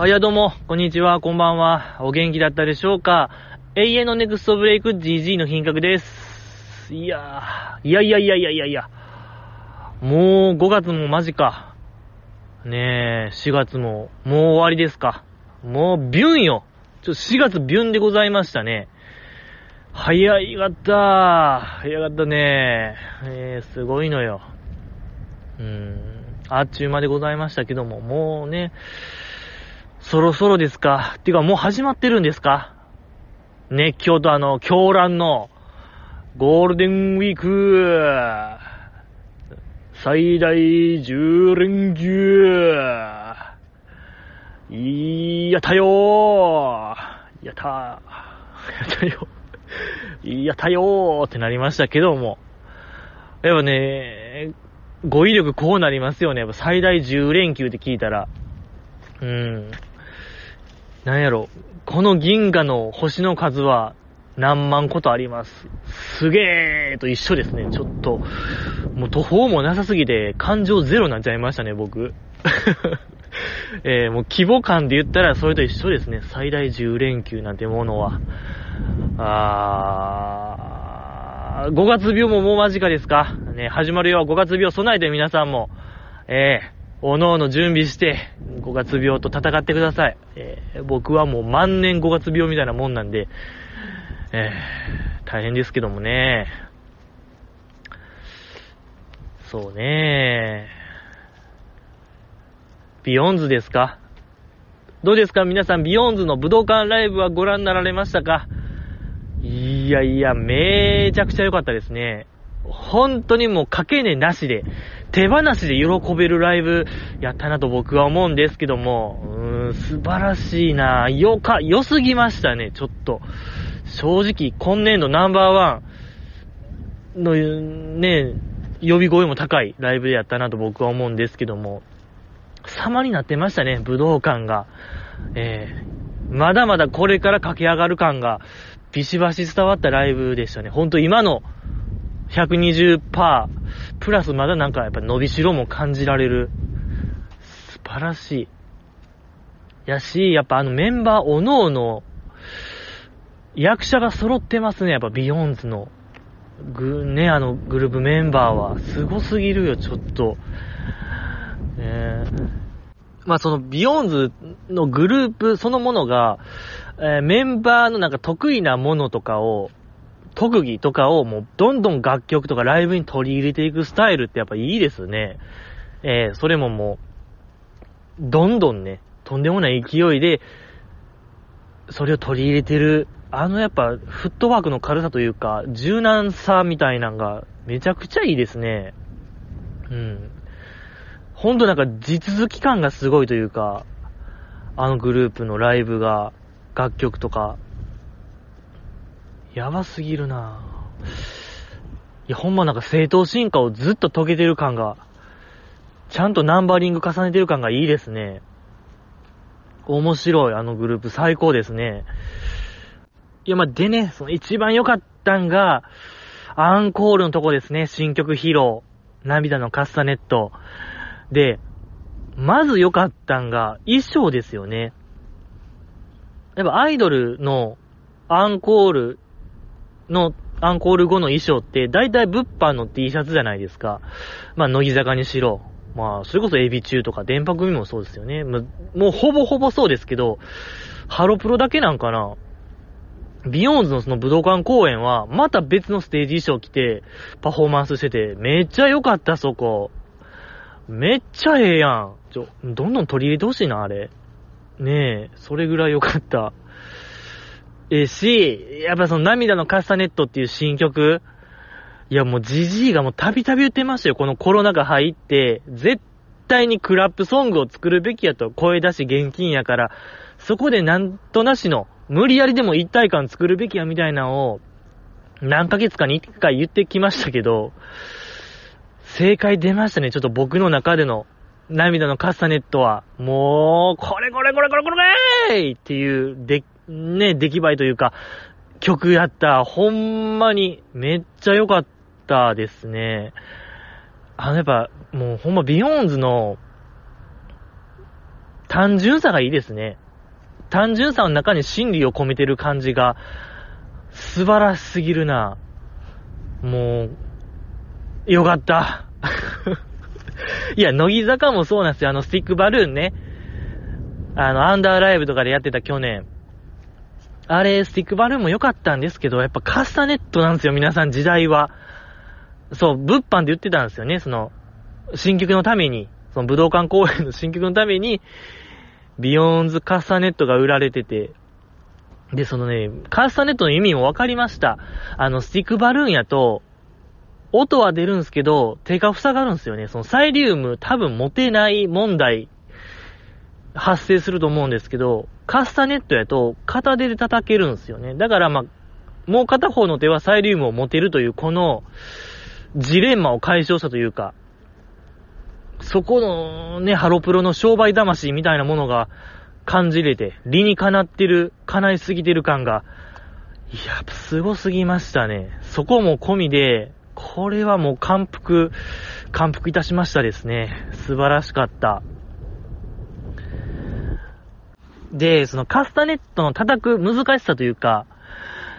あ、いや、どうも、こんにちは、こんばんは。お元気だったでしょうか？永遠のネクストブレイク GG の品格です。いやー、いやいやいやいやいやいや。もう5月も間近。ねえ、4月も、もう終わりですか。もうビュンよ。ちょ、4月ビュンでございましたね。早いかった。早かったね。えー、すごいのよ。うん、あっちゅう間でございましたけども、もうね、そろそろですか？っていうかもう始まってるんですか？熱狂とあの、狂乱のゴールデンウィーク最大10連休いやったよーやったーやったよやったよーってなりましたけども。やっぱね、語彙力こうなりますよね。やっぱ最大10連休って聞いたら。うん。なんやろ、この銀河の星の数は何万個とあります。すげーと一緒ですね。ちょっと、もう途方もなさすぎて感情ゼロになっちゃいましたね、僕。えー、もう規模感で言ったらそれと一緒ですね。最大10連休なんてものは。あー、5月病ももう間近ですかね、始まるよ。5月病備えて皆さんも。えー、おのおの準備して、5月病と戦ってください。えー、僕はもう万年5月病みたいなもんなんで、えー、大変ですけどもね。そうねビヨンズですか？どうですか？皆さん、ビヨンズの武道館ライブはご覧になられましたか？いやいや、めちゃくちゃ良かったですね。本当にもうかけねなしで、手放しで喜べるライブやったなと僕は思うんですけども、うーん、素晴らしいなよか、良すぎましたね、ちょっと。正直、今年度ナンバーワンの、ね、呼び声も高いライブでやったなと僕は思うんですけども、様になってましたね、武道館が。えー、まだまだこれから駆け上がる感が、ビシバシ伝わったライブでしたね。ほんと今の120%、プラスまだなんかやっぱ伸びしろも感じられる。素晴らしい。やし、やっぱあのメンバーおのおの、役者が揃ってますね、やっぱビヨンズの。ぐ、ね、あのグループメンバーは。すごすぎるよ、ちょっと。ねまあそのビヨンズのグループそのものが、えー、メンバーのなんか得意なものとかを、特技とかをもうどんどん楽曲とかライブに取り入れていくスタイルってやっぱいいですね。えー、それももう、どんどんね、とんでもない勢いで、それを取り入れてる、あのやっぱフットワークの軽さというか、柔軟さみたいなのがめちゃくちゃいいですね。うん。ほんとなんか地続き感がすごいというか、あのグループのライブが、楽曲とか、やばすぎるないや、ほんまなんか正当進化をずっと遂げてる感が、ちゃんとナンバリング重ねてる感がいいですね。面白い、あのグループ最高ですね。いや、までね、その一番良かったんが、アンコールのとこですね、新曲披露。涙のカスタネット。で、まず良かったんが、衣装ですよね。やっぱアイドルのアンコールのアンコール後の衣装って、大体物販の T シャツじゃないですか。まあ、乃木坂にしろ。まあ、それこそエビ中とか電波組もそうですよね。もうほぼほぼそうですけど、ハロプロだけなんかな。ビヨーンズのその武道館公演は、また別のステージ衣装着て、パフォーマンスしてて、めっちゃ良かった、そこ。めっちゃええやん。ちょ、どんどん取り入れてほしいな、あれ。ねえ、それぐらい良かった。えし、やっぱその涙のカスタネットっていう新曲、いやもうジジイがもうたびたび言ってましたよ。このコロナが入って、絶対にクラップソングを作るべきやと、声出し厳禁やから、そこでなんとなしの、無理やりでも一体感作るべきやみたいなのを、何ヶ月かに一回言ってきましたけど、正解出ましたね。ちょっと僕の中での涙のカスタネットは、もう、これこれこれこれこれっていう、で、ね、出来栄えというか、曲やった。ほんまに、めっちゃ良かったですね。あの、やっぱ、もうほんまビヨーンズの、単純さがいいですね。単純さの中に真理を込めてる感じが、素晴らしすぎるな。もう、よかった。いや、乃木坂もそうなんですよ。あの、スティックバルーンね。あの、アンダーライブとかでやってた去年。あれ、スティックバルーンも良かったんですけど、やっぱカスタネットなんですよ、皆さん時代は。そう、物販で言ってたんですよね、その、新曲のために、その武道館公演の 新曲のために、ビヨーンズカスタネットが売られてて、で、そのね、カスタネットの意味も分かりました。あの、スティックバルーンやと、音は出るんですけど、手が塞がるんですよね。そのサイリウム多分持てない問題発生すると思うんですけど、カスタネットやと片手で叩けるんですよね。だからまあ、もう片方の手はサイリウムを持てるというこのジレンマを解消したというか、そこのね、ハロプロの商売魂みたいなものが感じれて、理にかなってる、叶いすぎてる感が、いや、すごすぎましたね。そこも込みで、これはもう感服、感服いたしましたですね。素晴らしかった。で、そのカスタネットの叩く難しさというか、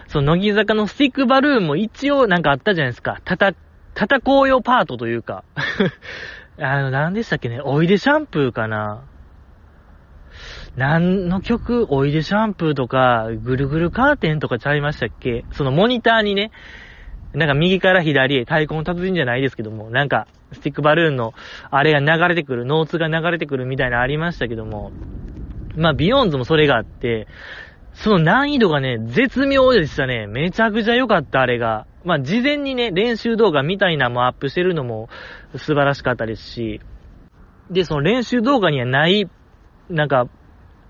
その乃木坂のスティックバルーンも一応なんかあったじゃないですか。叩、叩こうよパートというか。あの、何でしたっけね、おいでシャンプーかな？何の曲、おいでシャンプーとか、ぐるぐるカーテンとかちゃいましたっけ？そのモニターにね、なんか右から左へ太鼓の達人じゃないですけども、なんか、スティックバルーンの、あれが流れてくる、ノーツが流れてくるみたいなありましたけども、まあ、ビヨンズもそれがあって、その難易度がね、絶妙でしたね。めちゃくちゃ良かった、あれが。まあ、事前にね、練習動画みたいなのもアップしてるのも素晴らしかったですし、で、その練習動画にはない、なんか、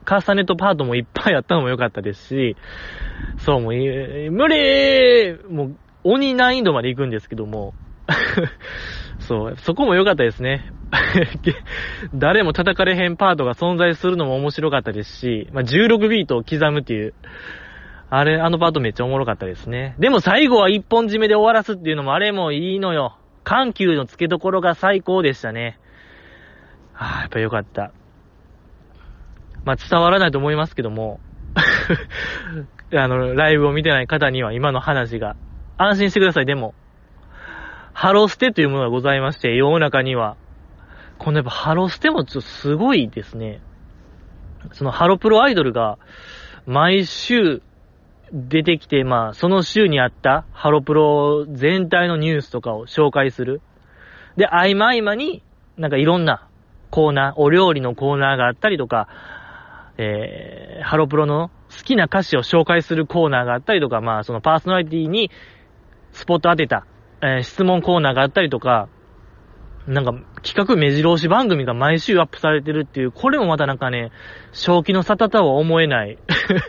カスタネットパートもいっぱいあったのも良かったですし、そう、もう、無理もう、鬼難易度まで行くんですけども、そう、そこも良かったですね。誰も叩かれへんパートが存在するのも面白かったですし、まあ、16ビートを刻むっていう、あれ、あのパートめっちゃおもろかったですね。でも最後は一本締めで終わらすっていうのもあれもいいのよ。緩急の付けどころが最高でしたね。あ、やっぱ良かった。まあ、伝わらないと思いますけども、あの、ライブを見てない方には今の話が、安心してください、でも。ハロステというものがございまして、世の中には。このやっぱハロステもちょっとすごいですね。そのハロプロアイドルが、毎週出てきて、まあ、その週にあったハロプロ全体のニュースとかを紹介する。で、合間合間に、なんかいろんなコーナー、お料理のコーナーがあったりとか、えー、ハロプロの好きな歌詞を紹介するコーナーがあったりとか、まあ、そのパーソナリティにスポット当てたえー、質問コーナーがあったりとか、なんか、企画目白押し番組が毎週アップされてるっていう、これもまたなんかね、正気の沙汰とは思えない、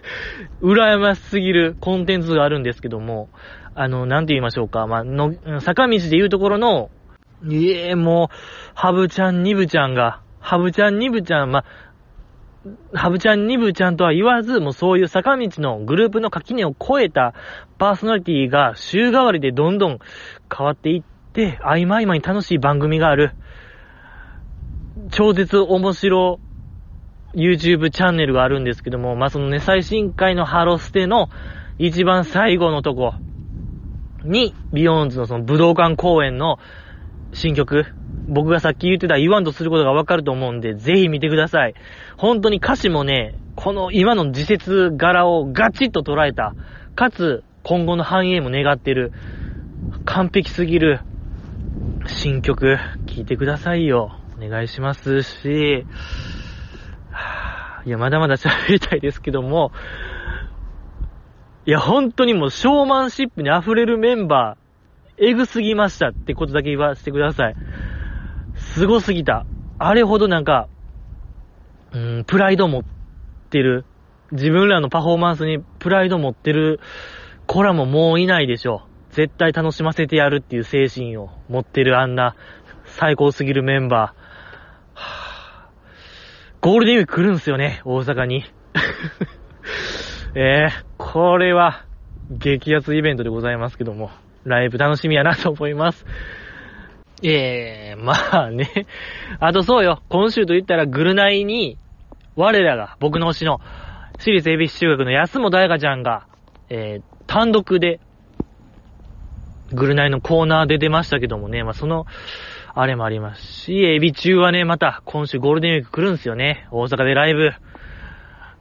羨ましすぎるコンテンツがあるんですけども、あの、なんて言いましょうか、まあ、の、坂道で言うところの、いえ、もう、ハブちゃん、ニブちゃんが、ハブちゃん、ニブちゃん、まあ、ハブちゃん、ニブちゃんとは言わず、もうそういう坂道のグループの垣根を越えたパーソナリティが週替わりでどんどん変わっていって、合間合間に楽しい番組がある。超絶面白 YouTube チャンネルがあるんですけども、まあ、そのね、最新回のハロステの一番最後のとこに、ビヨーンズのその武道館公演の新曲、僕がさっき言ってた言わんとすることがわかると思うんで、ぜひ見てください。本当に歌詞もね、この今の時節柄をガチッと捉えた、かつ今後の繁栄も願ってる、完璧すぎる新曲、聴いてくださいよ。お願いしますし、いや、まだまだ喋りたいですけども、いや、本当にもう、ショーマンシップに溢れるメンバー、エグすぎましたってことだけ言わせてください。すすぎた。あれほどなんか、うん、プライド持ってる。自分らのパフォーマンスにプライド持ってる子らももういないでしょ。絶対楽しませてやるっていう精神を持ってるあんな最高すぎるメンバー。は ゴールデンウィーク来るんすよね、大阪に。えー、これは激アツイベントでございますけども、ライブ楽しみやなと思います。ええー、まあね。あとそうよ、今週と言ったらグルナイに、我らが、僕の推しの、私立恵比寿中学の安本彩香ちゃんが、えー、単独で、グルナイのコーナーで出ましたけどもね、まあ、その、あれもありますし、エビ中はね、また、今週ゴールデンウィーク来るんすよね。大阪でライブ。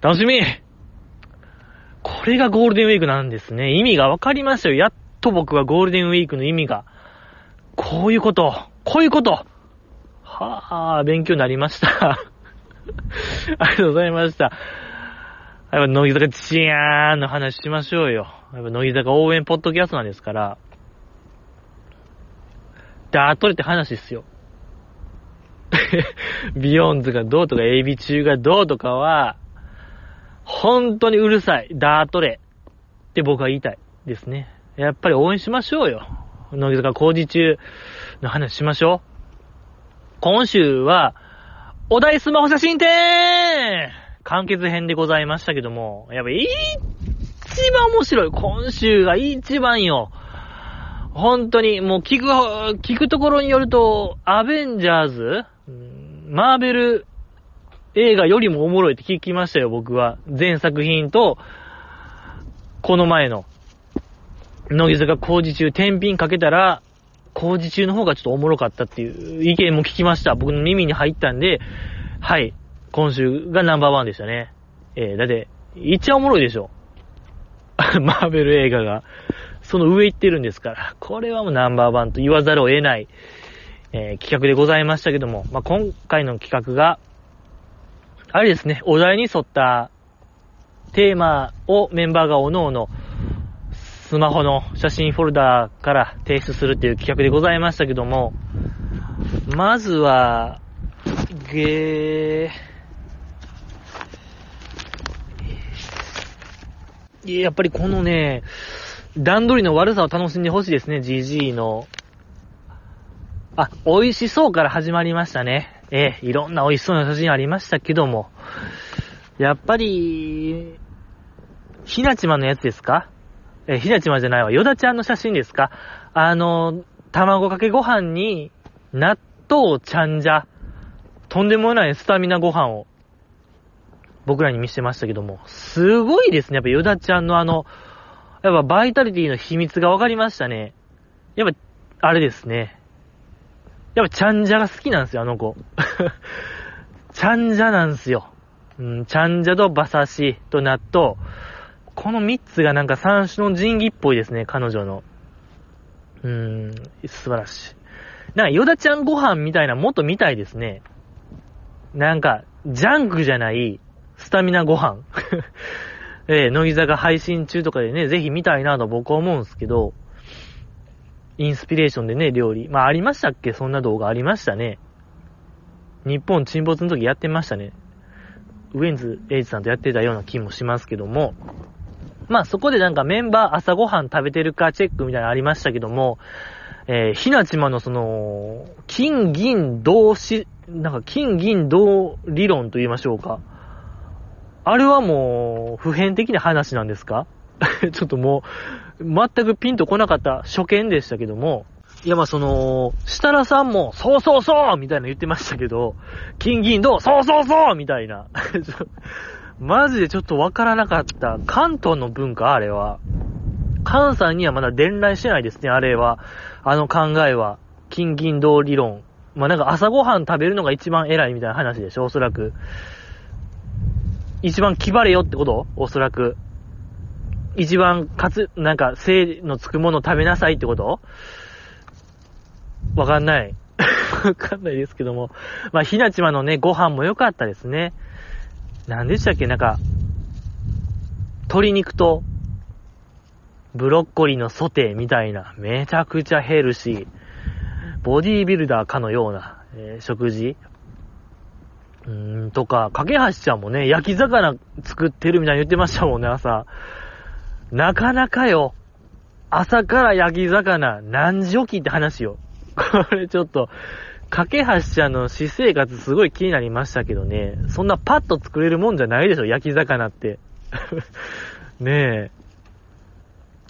楽しみこれがゴールデンウィークなんですね。意味が分かりましたよ。やっと僕はゴールデンウィークの意味が。こういうこと。こういうこと。はぁ、勉強になりました。ありがとうございました。やっぱ乃木坂チヤーンの話しましょうよ。やっぱ乃木坂応援ポッドキャストなんですから。ダートレって話っすよ。ビヨンズがどうとか、エビ中がどうとかは、本当にうるさい。ダートレって僕は言いたいですね。やっぱり応援しましょうよ。乃木坂工事中の話しましょう。今週は、お題スマホ写真展完結編でございましたけども、やっぱ一番面白い。今週が一番よ。本当に、もう聞く、聞くところによると、アベンジャーズ？マーベル映画よりもおもろいって聞きましたよ、僕は。全作品と、この前の、乃木坂工事中、天品かけたら、工事中の方がちょっとおもろかったっていう意見も聞きました。僕の耳に入ったんで、はい。今週がナンバーワンでしたね。えー、だって、一番おもろいでしょ。マーベル映画が。その上行ってるんですから。これはもうナンバーワンと言わざるを得ない、えー、企画でございましたけども。まあ、今回の企画が、あれですね、お題に沿ったテーマをメンバーがおのおのスマホの写真フォルダーから提出するっていう企画でございましたけども、まずは、げー、やっぱりこのね、段取りの悪さを楽しんでほしいですね、GG の。あ、美味しそうから始まりましたね。ええ、いろんな美味しそうな写真ありましたけども。やっぱり、ひなちまのやつですか？えひなちまじゃないわ、ヨダちゃんの写真ですか？あの、卵かけご飯に、納豆ちゃんじゃ、とんでもないスタミナご飯を、僕らに見せてましたけども、すごいですね。やっぱヨダちゃんのあの、やっぱバイタリティの秘密が分かりましたね。やっぱ、あれですね。やっぱちゃんじゃが好きなんですよ、あの子。ちゃんじゃなんですよ。うん、ちゃんじゃと馬刺しと納豆。この3つがなんか三種の神器っぽいですね、彼女の。うーん、素晴らしい。なんか、ヨダちゃんご飯みたいなもっと見たいですね。なんか、ジャンクじゃない、スタミナご飯。えー、乃木坂配信中とかでね、ぜひ見たいなと僕は思うんすけど、インスピレーションでね、料理。まあ、ありましたっけ？そんな動画ありましたね。日本沈没の時やってましたね。ウェンズ・エイジさんとやってたような気もしますけども、まあそこでなんかメンバー朝ごはん食べてるかチェックみたいなのありましたけども、えー、ひなちまのその、金銀銅し、なんか金銀銅理論と言いましょうか。あれはもう、普遍的な話なんですか？ちょっともう、全くピンとこなかった初見でしたけども、いやまその、設楽さんも、そうそうそうみたいな言ってましたけど、金銀銅、そうそうそうみたいな。マジでちょっとわからなかった。関東の文化あれは。関西にはまだ伝来してないですね、あれは。あの考えは。金銀銅理論。まあ、なんか朝ごはん食べるのが一番偉いみたいな話でしょ、おそらく。一番気張れよってこと？おそらく。一番かつ、なんか、精のつくもの食べなさいってこと？わかんない。わかんないですけども。まあ、ひなちまのね、ご飯も良かったですね。何でしたっけ？なんか、鶏肉と、ブロッコリーのソテーみたいな、めちゃくちゃヘルシー、ボディービルダーかのような、えー、食事うーん、とか、かけはしちゃんもね、焼き魚作ってるみたいに言ってましたもんね、朝。なかなかよ。朝から焼き魚、何時起きって話よ。これちょっと、架け橋ちゃんの私生活すごい気になりましたけどね。そんなパッと作れるもんじゃないでしょ、焼き魚って。ね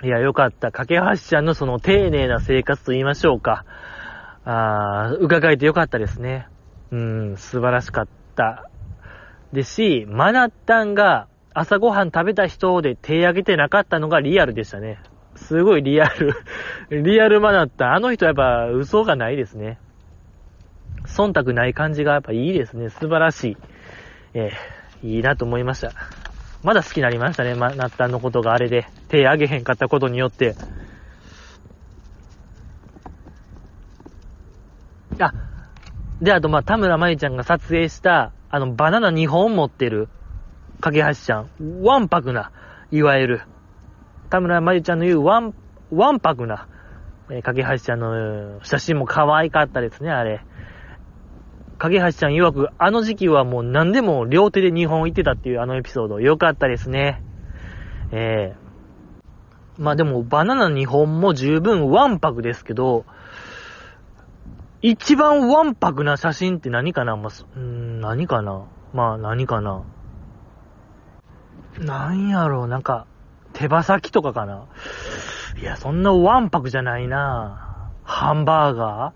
え。いや、よかった。架け橋ちゃんのその丁寧な生活と言いましょうか。あー、伺えてよかったですね。うん、素晴らしかった。でし、マナッタンが朝ごはん食べた人で手挙げてなかったのがリアルでしたね。すごいリアル リアルマナッタン。あの人やっぱ嘘がないですね。忖度ない感じがやっぱいいですね。素晴らしい。えー、いいなと思いました。まだ好きになりましたね。マナッタンのことがあれで手挙げへんかったことによって。あ、で、あと、ま、田村まゆちゃんが撮影した、あの、バナナ2本持ってる、かけはしちゃん。わんぱくな、いわゆる。田村まゆちゃんの言うわん、わんぱくな、えー、かけはしちゃんの写真も可愛かったですね、あれ。かけはしちゃん曰く、あの時期はもう何でも両手で2本行ってたっていうあのエピソード、良かったですね。ええ。ー、まあでも、バナナ2本も十分わんぱくですけど、一番わんぱくな写真って何かな？まあ、ん何かな？まあ、何かな？なんやろう、なんか、手羽先とかかな？いや、そんなわんぱくじゃないな。ハンバーガ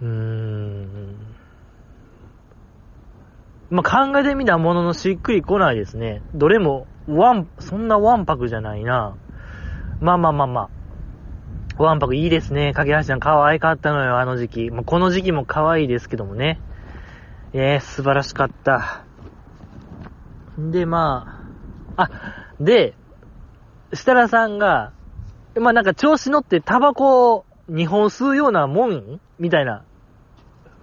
ー？うーん。まあ、考えてみたもののしっくりこないですね。どれも、わん、そんなわんぱくじゃないなまあまあまあまあ。わんぱくいいですね。かけはしちゃん可愛かったのよ、あの時期。まあ、この時期も可愛いですけどもね。えー、素晴らしかった。で、まあ、あ、で、設楽さんが、まあ、なんか調子乗ってタバコを2本吸うようなもんみたいな。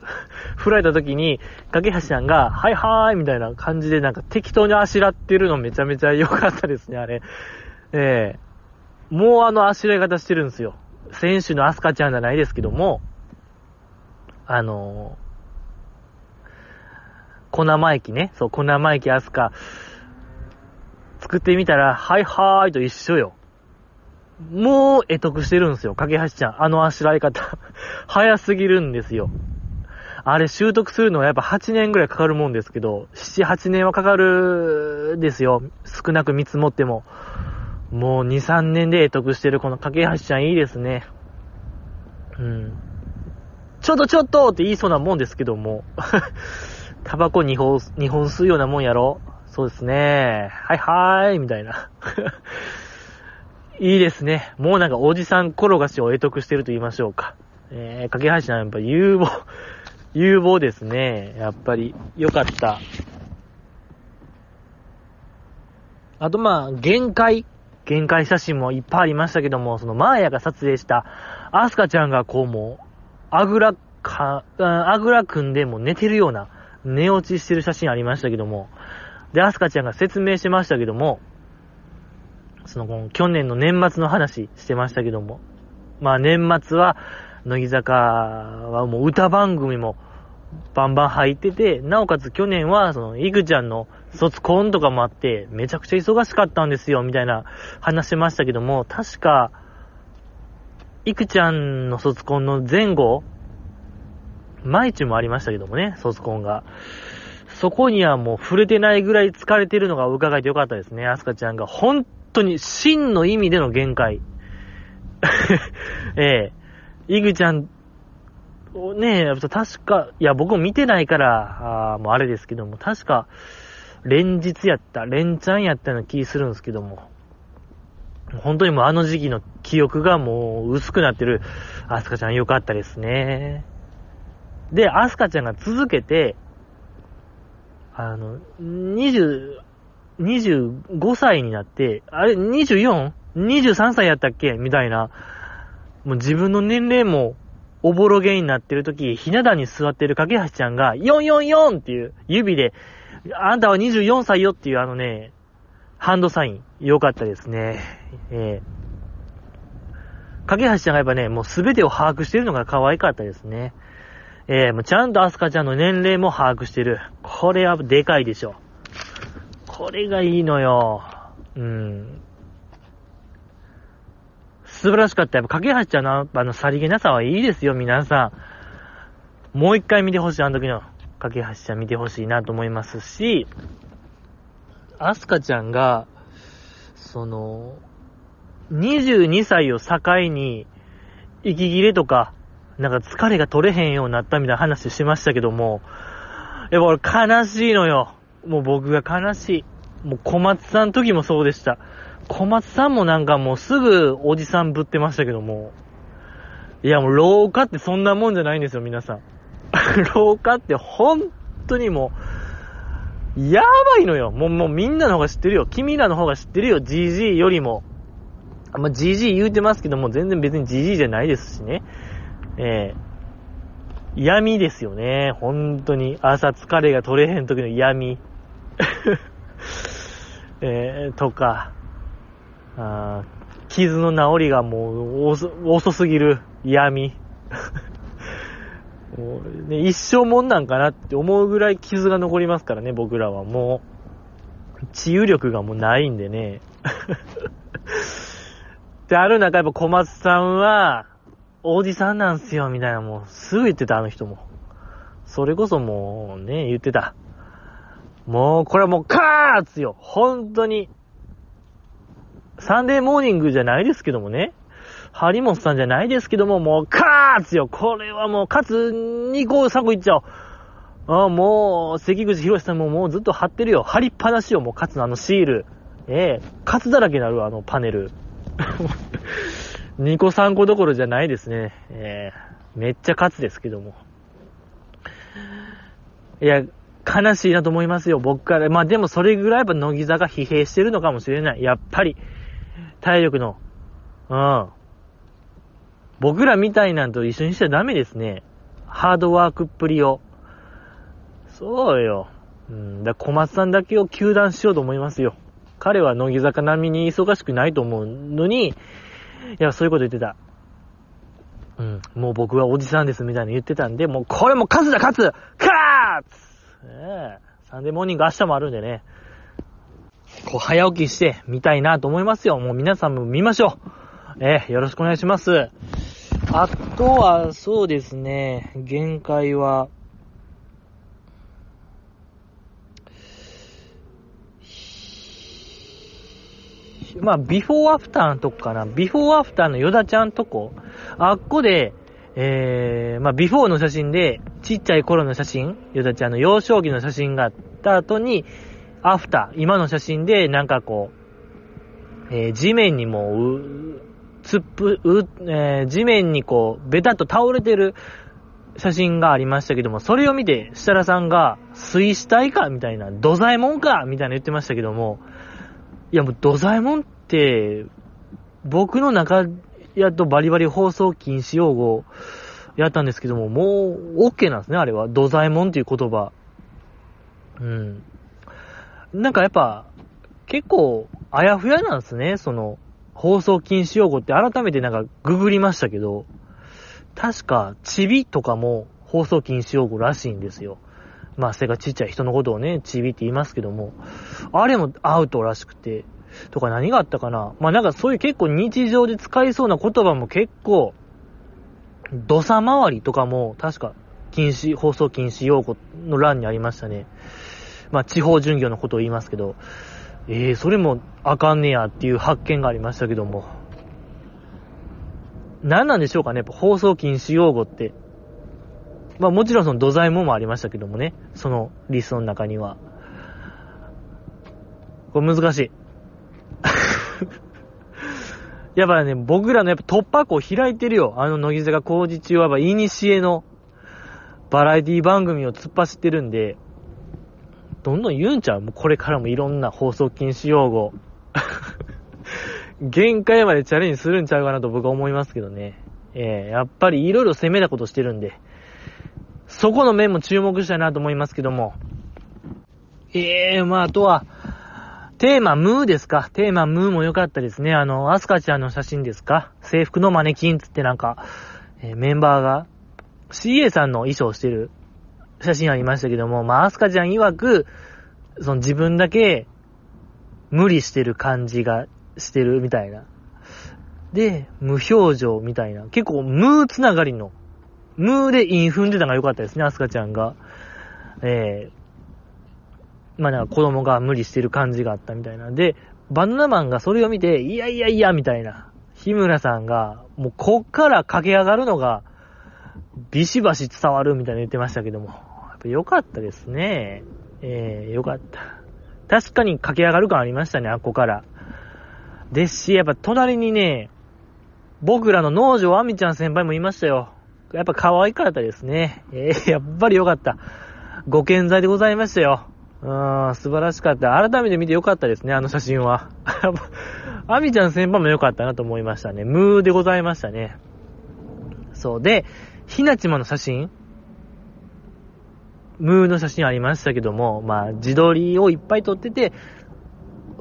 振られた時に、かけはしさんが、はいはーいみたいな感じでなんか適当にあしらってるのめちゃめちゃ良かったですね、あれ。えー、もうあのあしらい方してるんですよ。選手のアスカちゃんじゃないですけども、あのー、小生駅ね、そう、小生駅アスカ、作ってみたら、はいはーいと一緒よ。もう、得得してるんですよ、架橋ちゃん。あのあしらい方。早すぎるんですよ。あれ習得するのはやっぱ8年ぐらいかかるもんですけど、7、8年はかかるですよ。少なく見積もっても。もう2、3年で得得してるこの架橋ちゃんいいですね。うん。ちょっとちょっとって言いそうなもんですけども。タバコ2本、2本吸うようなもんやろそうですね。はいはーい、みたいな。いいですね。もうなんかおじさん転がしを得得してると言いましょうか。えー、架橋ちゃんやっぱ有望、有望ですね。やっぱり、よかった。あとまあ、限界限界写真もいっぱいありましたけども、そのマーヤが撮影した、アスカちゃんがこうもう、あぐらか、あぐら組んでも寝てるような、寝落ちしてる写真ありましたけども、で、アスカちゃんが説明しましたけども、その、この去年の年末の話してましたけども、まあ年末は、乃木坂はもう歌番組もバンバン入ってて、なおかつ去年は、その、いくちゃんの卒コンとかもあって、めちゃくちゃ忙しかったんですよ、みたいな話しましたけども、確か、いくちゃんの卒コンの前後、毎日もありましたけどもね、卒コンが。そこにはもう触れてないぐらい疲れてるのが伺えてよかったですね、アスカちゃんが。本当に真の意味での限界。ええイグちゃん、ねえ、確か、いや、僕も見てないから、あもうあれですけども、確か、連日やった、連チャンやったような気するんですけども、本当にもうあの時期の記憶がもう薄くなってる、アスカちゃんよかったですね。で、アスカちゃんが続けて、あの、20、25歳になって、あれ、24?23 歳やったっけ？みたいな。もう自分の年齢もおぼろげになってる時、ひな壇に座ってる架橋ちゃんが、444っていう指で、あんたは24歳よっていうあのね、ハンドサイン、良かったですね。えー、架橋ちゃんがやっぱね、もうすべてを把握してるのが可愛かったですね。えー、もうちゃんとアスカちゃんの年齢も把握してる。これはでかいでしょ。これがいいのよ。うん。素晴らしかった。やっぱ、架橋ちゃんのあの、さりげなさはいいですよ、皆さん。もう一回見てほしい、あの時の、架橋ちゃん見てほしいなと思いますし、アスカちゃんが、その、22歳を境に、息切れとか、なんか疲れが取れへんようになったみたいな話しましたけども、やっぱ俺悲しいのよ。もう僕が悲しい。もう小松さんの時もそうでした。小松さんもなんかもうすぐおじさんぶってましたけども。いやもう老化ってそんなもんじゃないんですよ、皆さん。老化って本当にもう、やばいのよ。もう、もうみんなの方が知ってるよ。君らの方が知ってるよ。GG よりも。まあ、GG 言うてますけども、全然別に GG じゃないですしね。えー、闇ですよね。本当に。朝疲れが取れへん時の闇。えー、とか、あ傷の治りがもう遅すぎる闇。もうね、一生もんなんかなって思うぐらい傷が残りますからね、僕らはもう。治癒力がもうないんでね。で、ある中やっぱ小松さんは、おじさんなんすよ、みたいなもう、すぐ言ってた、あの人も。それこそもうね、言ってた。もう、これはもう、カーッツよ本当に。サンデーモーニングじゃないですけどもね。張本さんじゃないですけども、もう、カーツよこれはもう、カツ2個3個いっちゃおう。ああもう、関口博さんももうずっと貼ってるよ。貼りっぱなしよ、もう、カツのあのシール。ええカツだらけになるわ、あのパネル。2個3個どころじゃないですね。ええめっちゃカツですけども。いや、悲しいなと思いますよ、僕から。まあでもそれぐらいやっぱ乃木坂疲弊してるのかもしれない。やっぱり、体力の。うん。僕らみたいなんと一緒にしちゃダメですね。ハードワークっぷりを。そうよ。うん、だ小松さんだけを休断しようと思いますよ。彼は乃木坂並みに忙しくないと思うのに、いや、そういうこと言ってた。うん、もう僕はおじさんですみたいな言ってたんで、もうこれも勝つだ勝つカーツええサンデーモーニング明日もあるんでね。こう早起きして見たいなと思いますよ。もう皆さんも見ましょう。ええよろしくお願いします。あとは、そうですね、限界は、まあ、ビフォーアフターのとこかな。ビフォーアフターのヨダちゃんとこ。あっこで、えー、まあ、ビフォーの写真で、ちっちゃい頃の写真、ヨダちゃんの幼少期の写真があった後に、アフター、今の写真で、なんかこう、えー、地面にもう、つっぷ、う、えー、地面にこう、ベタっと倒れてる写真がありましたけども、それを見て、設楽さんが、水死体かみたいな、土左衛門かみたいな言ってましたけども、いやもう土左衛門って、僕の中やっとバリバリ放送禁止用語やったんですけども、もう OK なんですね、あれは。土左衛門っていう言葉。うん。なんかやっぱ、結構、あやふやなんですね、その、放送禁止用語って改めてなんかググりましたけど、確か、チビとかも放送禁止用語らしいんですよ。まあ、背がちっちゃい人のことをね、チビって言いますけども、あれもアウトらしくて、とか何があったかなまあなんかそういう結構日常で使いそうな言葉も結構、土佐回りとかも確か禁止、放送禁止用語の欄にありましたね。まあ地方巡業のことを言いますけど、えー、それもあかんねやっていう発見がありましたけども。何なんでしょうかねやっぱ放送禁止用語って。まあもちろんその土左衛門もありましたけどもね。そのリストの中には。これ難しい。やっぱね、僕らのやっぱ突破口開いてるよ。あの乃木坂工事中はやっぱイニシエのバラエティ番組を突っ走ってるんで、どんどん言うんちゃう？もうこれからもいろんな放送禁止用語。限界までチャレンジするんちゃうかなと僕は思いますけどね。えー、やっぱりいろいろ攻めたことしてるんで、そこの面も注目したいなと思いますけども。ええー、まああとは、テーマムーですか？テーマムーも良かったですね。あの、アスカちゃんの写真ですか？制服のマネキンつってなんか、えー、メンバーが CA さんの衣装をしてる写真ありましたけども、まあ、アスカちゃん曰く、その自分だけ無理してる感じがしてるみたいな。で、無表情みたいな。結構ムーつながりの、ムーでイン踏んでたのが良かったですね、アスカちゃんが。えー、まあなんか子供が無理してる感じがあったみたいな。で、バナナマンがそれを見て、いやいやいや、みたいな。日村さんが、もうこっから駆け上がるのが、ビシバシ伝わるみたいな言ってましたけども。ぱ良かったですね。えー、よかった。確かに駆け上がる感ありましたね、あっこから。ですし、やっぱ隣にね、僕らの農場あみちゃん先輩もいましたよ。やっぱ可愛かったですね。えー、やっぱりよかった。ご健在でございましたよ。うん、素晴らしかった。改めて見てよかったですね、あの写真は。あみちゃん先輩もよかったなと思いましたね。ムーでございましたね。そう。で、ひなちまの写真ムーの写真ありましたけども、まあ、自撮りをいっぱい撮ってて、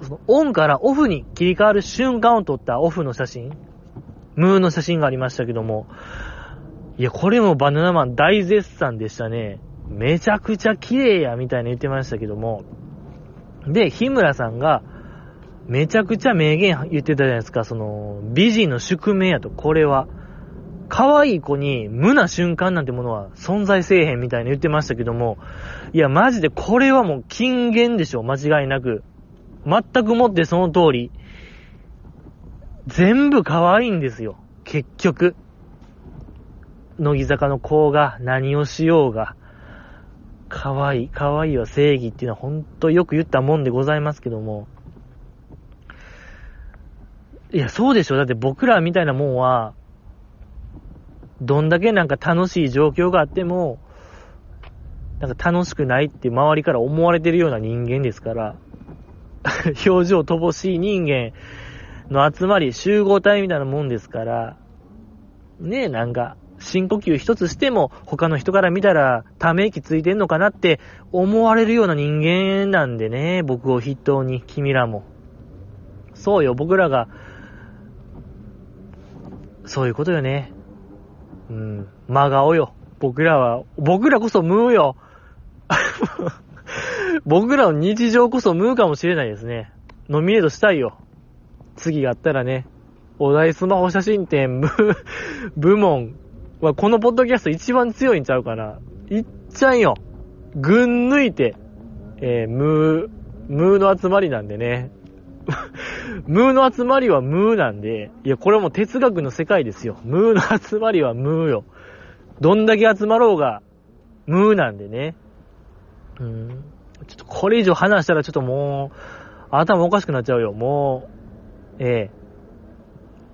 そのオンからオフに切り替わる瞬間を撮ったオフの写真、ムーの写真がありましたけども、いや、これもバナナマン大絶賛でしたね。めちゃくちゃ綺麗や、みたいな言ってましたけども。で、日村さんが、めちゃくちゃ名言言ってたじゃないですか、その、美人の宿命やと、これは。可愛い子に無な瞬間なんてものは存在せえへんみたいに言ってましたけども、いや、マジでこれはもう金言でしょ、間違いなく。全くもってその通り。全部可愛いんですよ、結局。乃木坂の子が何をしようが。可愛い、可愛いは正義っていうのは本当よく言ったもんでございますけども。いや、そうでしょ。だって僕らみたいなもんは、どんだけなんか楽しい状況があっても、なんか楽しくないって周りから思われてるような人間ですから、表情乏しい人間の集まり、集合体みたいなもんですから、ねえ、なんか、深呼吸一つしても、他の人から見たら、ため息ついてんのかなって思われるような人間なんでね、僕を筆頭に、君らも。そうよ、僕らが、そういうことよね。うん、真顔よ。僕らは、僕らこそムーよ。僕らの日常こそムーかもしれないですね。ノミネートしたいよ。次があったらね、お題スマホ写真展部 部門はこのポッドキャスト一番強いんちゃうかな。いっちゃんよ。群抜いて、えー、ムー、ムーの集まりなんでね。ムーの集まりはムーなんで、いや、これはもう哲学の世界ですよ。ムーの集まりはムーよ。どんだけ集まろうが、ムーなんでね。うん。ちょっとこれ以上話したらちょっともう、頭おかしくなっちゃうよ。もう、ええ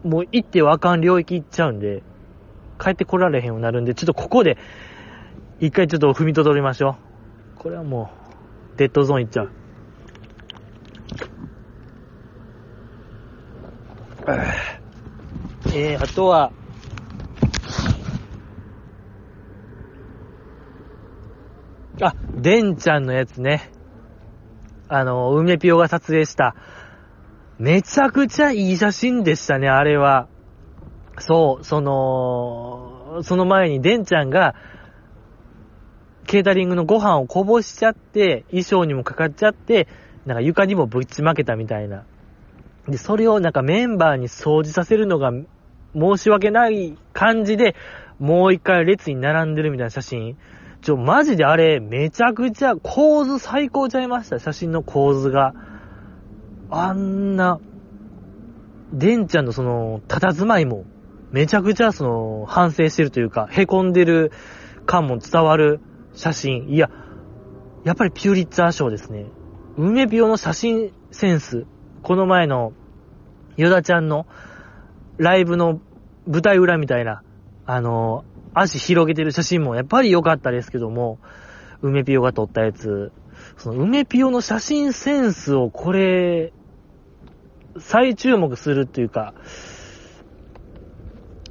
もう行ってわかん領域行っちゃうんで、帰ってこられへんようになるんで、ちょっとここで、一回ちょっと踏みとどりましょう。これはもう、デッドゾーン行っちゃう。えー、あとは、あ、デンちゃんのやつね。あの、梅ピオが撮影した。めちゃくちゃいい写真でしたね、あれは。そう、その、その前にデンちゃんが、ケータリングのご飯をこぼしちゃって、衣装にもかかっちゃって、なんか床にもぶちまけたみたいな。で、それをなんかメンバーに掃除させるのが申し訳ない感じで、もう一回列に並んでるみたいな写真。ちょ、マジであれ、めちゃくちゃ構図最高ちゃいました、写真の構図が。あんな、デンちゃんのその、佇まいも、めちゃくちゃその、反省してるというか、凹んでる感も伝わる写真。いや、やっぱりピューリッツァー賞ですね。梅ピオの写真センス。この前の、ヨダちゃんのライブの舞台裏みたいな、あの、足広げてる写真もやっぱり良かったですけども、梅ピオが撮ったやつ、その梅ピオの写真センスをこれ、再注目するっていうか、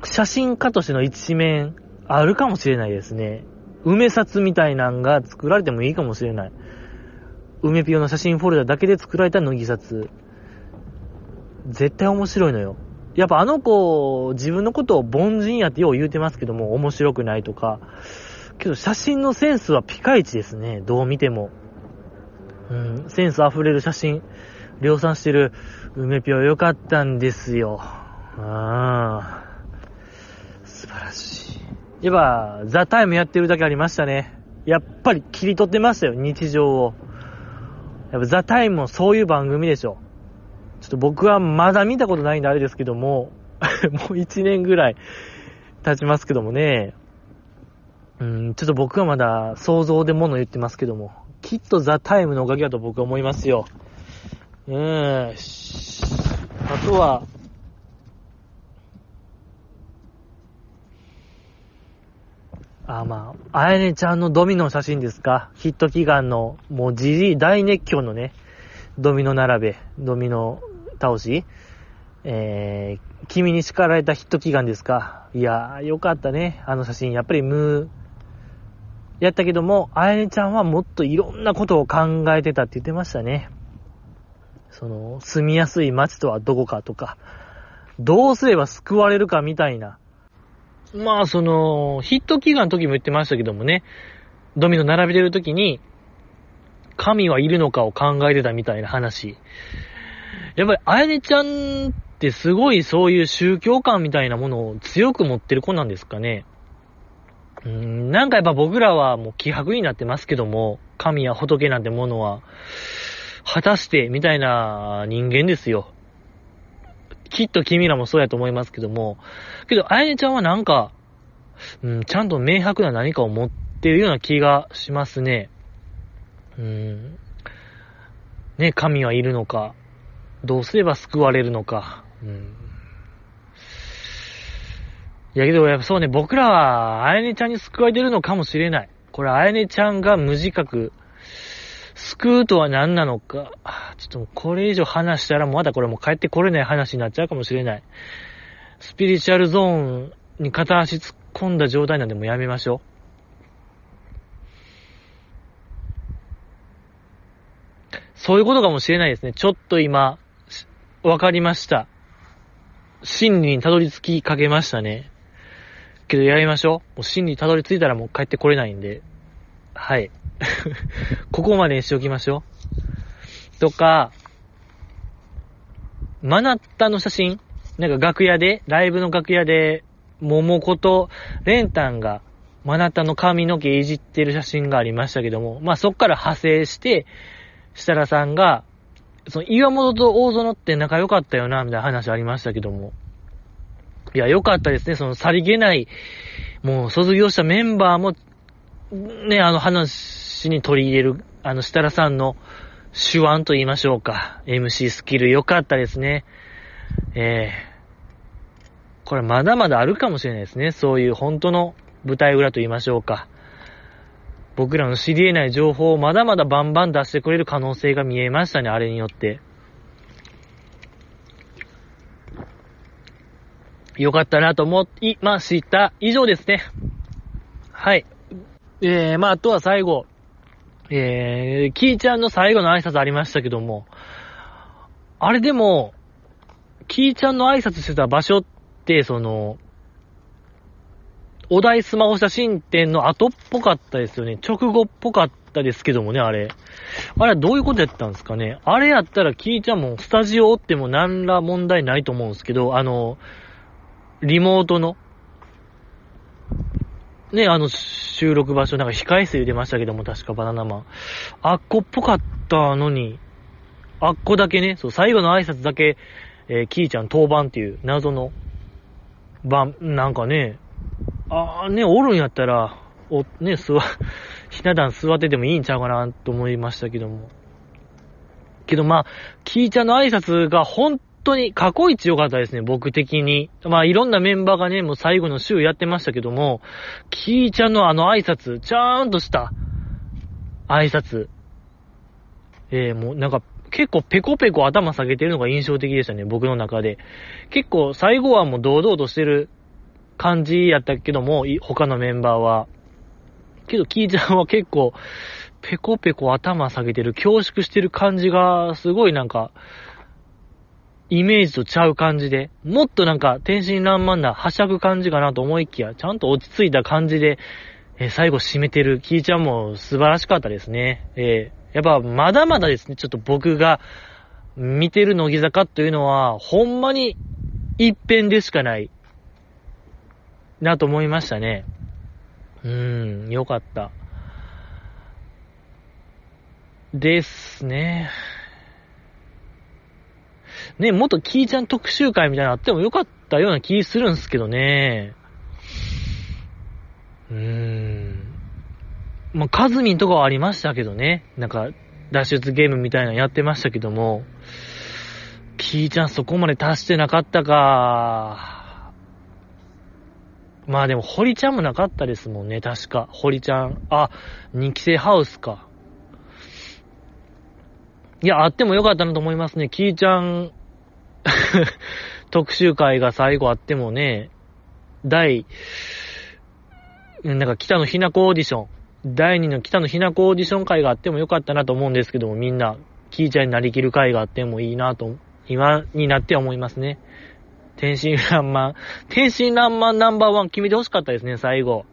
写真家としての一面あるかもしれないですね。梅札みたいなんが作られてもいいかもしれない。梅ピオの写真フォルダだけで作られた乃木札。絶対面白いのよ。やっぱあの子、自分のことを凡人やってよう言うてますけども、面白くないとか。けど写真のセンスはピカイチですね。どう見ても。うん、センス溢れる写真、量産してる梅ぴょよかったんですよ。ああ。素晴らしい。やっぱ、ザ・タイムやってるだけありましたね。やっぱり切り取ってましたよ、日常を。やっぱザ・タイムもそういう番組でしょ。ちょっと僕はまだ見たことないんであれですけども、もう1年ぐらい経ちますけどもね、うん、ちょっと僕はまだ想像で物言ってますけども、きっとザ・タイムのおかげだと僕は思いますよ。うーん。あとは、あ、まあ、あやねちゃんのドミノの写真ですか？ヒット祈願の、もうじじい大熱狂のね、ドミノ並べ、ドミノ倒し、えー、君に叱られたヒット祈願ですか？いやー、よかったね、あの写真。やっぱり無、やったけども、あやねちゃんはもっといろんなことを考えてたって言ってましたね。その、住みやすい街とはどこかとか、どうすれば救われるかみたいな。まあ、その、ヒット祈願の時も言ってましたけどもね、ドミノ並べてる時に、神はいるのかを考えてたみたいな話。やっぱり、あやねちゃんってすごいそういう宗教観みたいなものを強く持ってる子なんですかね。うん、なんかやっぱ僕らはもう気迫になってますけども、神や仏なんてものは、果たしてみたいな人間ですよ。きっと君らもそうやと思いますけども、けど、あやねちゃんはなんか、うん、ちゃんと明白な何かを持ってるような気がしますね。うん。ね、神はいるのか、どうすれば救われるのか。うん。いやけど、やっぱそうね、僕らは、あやねちゃんに救われてるのかもしれない。これ、あやねちゃんが無自覚、救うとは何なのか。ちょっとこれ以上話したらまだこれもう帰ってこれない話になっちゃうかもしれない。スピリチュアルゾーンに片足突っ込んだ状態なんでもやめましょう。そういうことかもしれないですね。ちょっと今、わかりました。真理にたどり着きかけましたね。けどやりましょう。もう真理にたどり着いたらもう帰ってこれないんで。はい。ここまでにしておきましょう。とか、マナッタの写真なんか楽屋で、ライブの楽屋で、桃子とレンタンがマナッタの髪の毛いじってる写真がありましたけども、まあそっから派生して、設楽さんが、その岩本と大園って仲良かったよな、みたいな話ありましたけども。いや、良かったですね。そのさりげない、もう卒業したメンバーも、ね、あの話に取り入れる、あの、設楽さんの手腕と言いましょうか。MC スキル良かったですね。ええー、これまだまだあるかもしれないですね。そういう本当の舞台裏と言いましょうか。僕らの知り得ない情報をまだまだバンバン出してくれる可能性が見えましたね、あれによって。よかったなと思いました。以上ですね。はい。えー、まあ、あとは最後、えー、キーちゃんの最後の挨拶ありましたけども、あれでも、キーちゃんの挨拶してた場所って、その、お題スマホ写真展の後っぽかったですよね。直後っぽかったですけどもね、あれ。あれはどういうことやったんですかね。あれやったらキーちゃんもスタジオおっても何ら問題ないと思うんですけど、あの、リモートの、ね、あの収録場所、なんか控え室入れましたけども、確かバナナマン。あっこっぽかったのに、あっこだけね、そう、最後の挨拶だけ、えー、キーちゃん当番っていう謎の番、なんかね、あーね、おるんやったら、お、ね、座、ひな壇座っててもいいんちゃうかなと思いましたけども。けどまあ、キーちゃんの挨拶が本当に過去一良かったですね、僕的に。まあいろんなメンバーがね、もう最後の週やってましたけども、キーちゃんのあの挨拶、ちゃーんとした挨拶。えー、もうなんか結構ペコペコ頭下げてるのが印象的でしたね、僕の中で。結構最後はもう堂々としてる感じやったけども、他のメンバーは。けど、キーちゃんは結構、ペコペコ頭下げてる、恐縮してる感じが、すごいなんか、イメージとちゃう感じで、もっとなんか天真爛漫なはしゃぐ感じかなと思いきや、ちゃんと落ち着いた感じで、えー、最後締めてるキーちゃんも素晴らしかったですね。えー、やっぱまだまだですね、ちょっと僕が見てる乃木坂というのは、ほんまに一辺でしかない、なと思いましたね。うーん、よかった。ですね。ね、もっとキーちゃん特集会みたいなのあってもよかったような気するんすけどね。うーん。まあ、カズミンとかはありましたけどね。なんか、脱出ゲームみたいなのやってましたけども、キーちゃんそこまで達してなかったか。まあでも、堀ちゃんもなかったですもんね、確か。堀ちゃん。あ、2期生ハウスか。いや、あってもよかったなと思いますね。キーちゃん 特集会が最後あってもね、第、なんか北野ひな子オーディション、第2の北野ひな子オーディション会があってもよかったなと思うんですけども、みんな、キーちゃんになりきる会があってもいいなと、今になって思いますね。天真爛漫。天真爛漫ナンバーワン決めてほしかったですね、最後。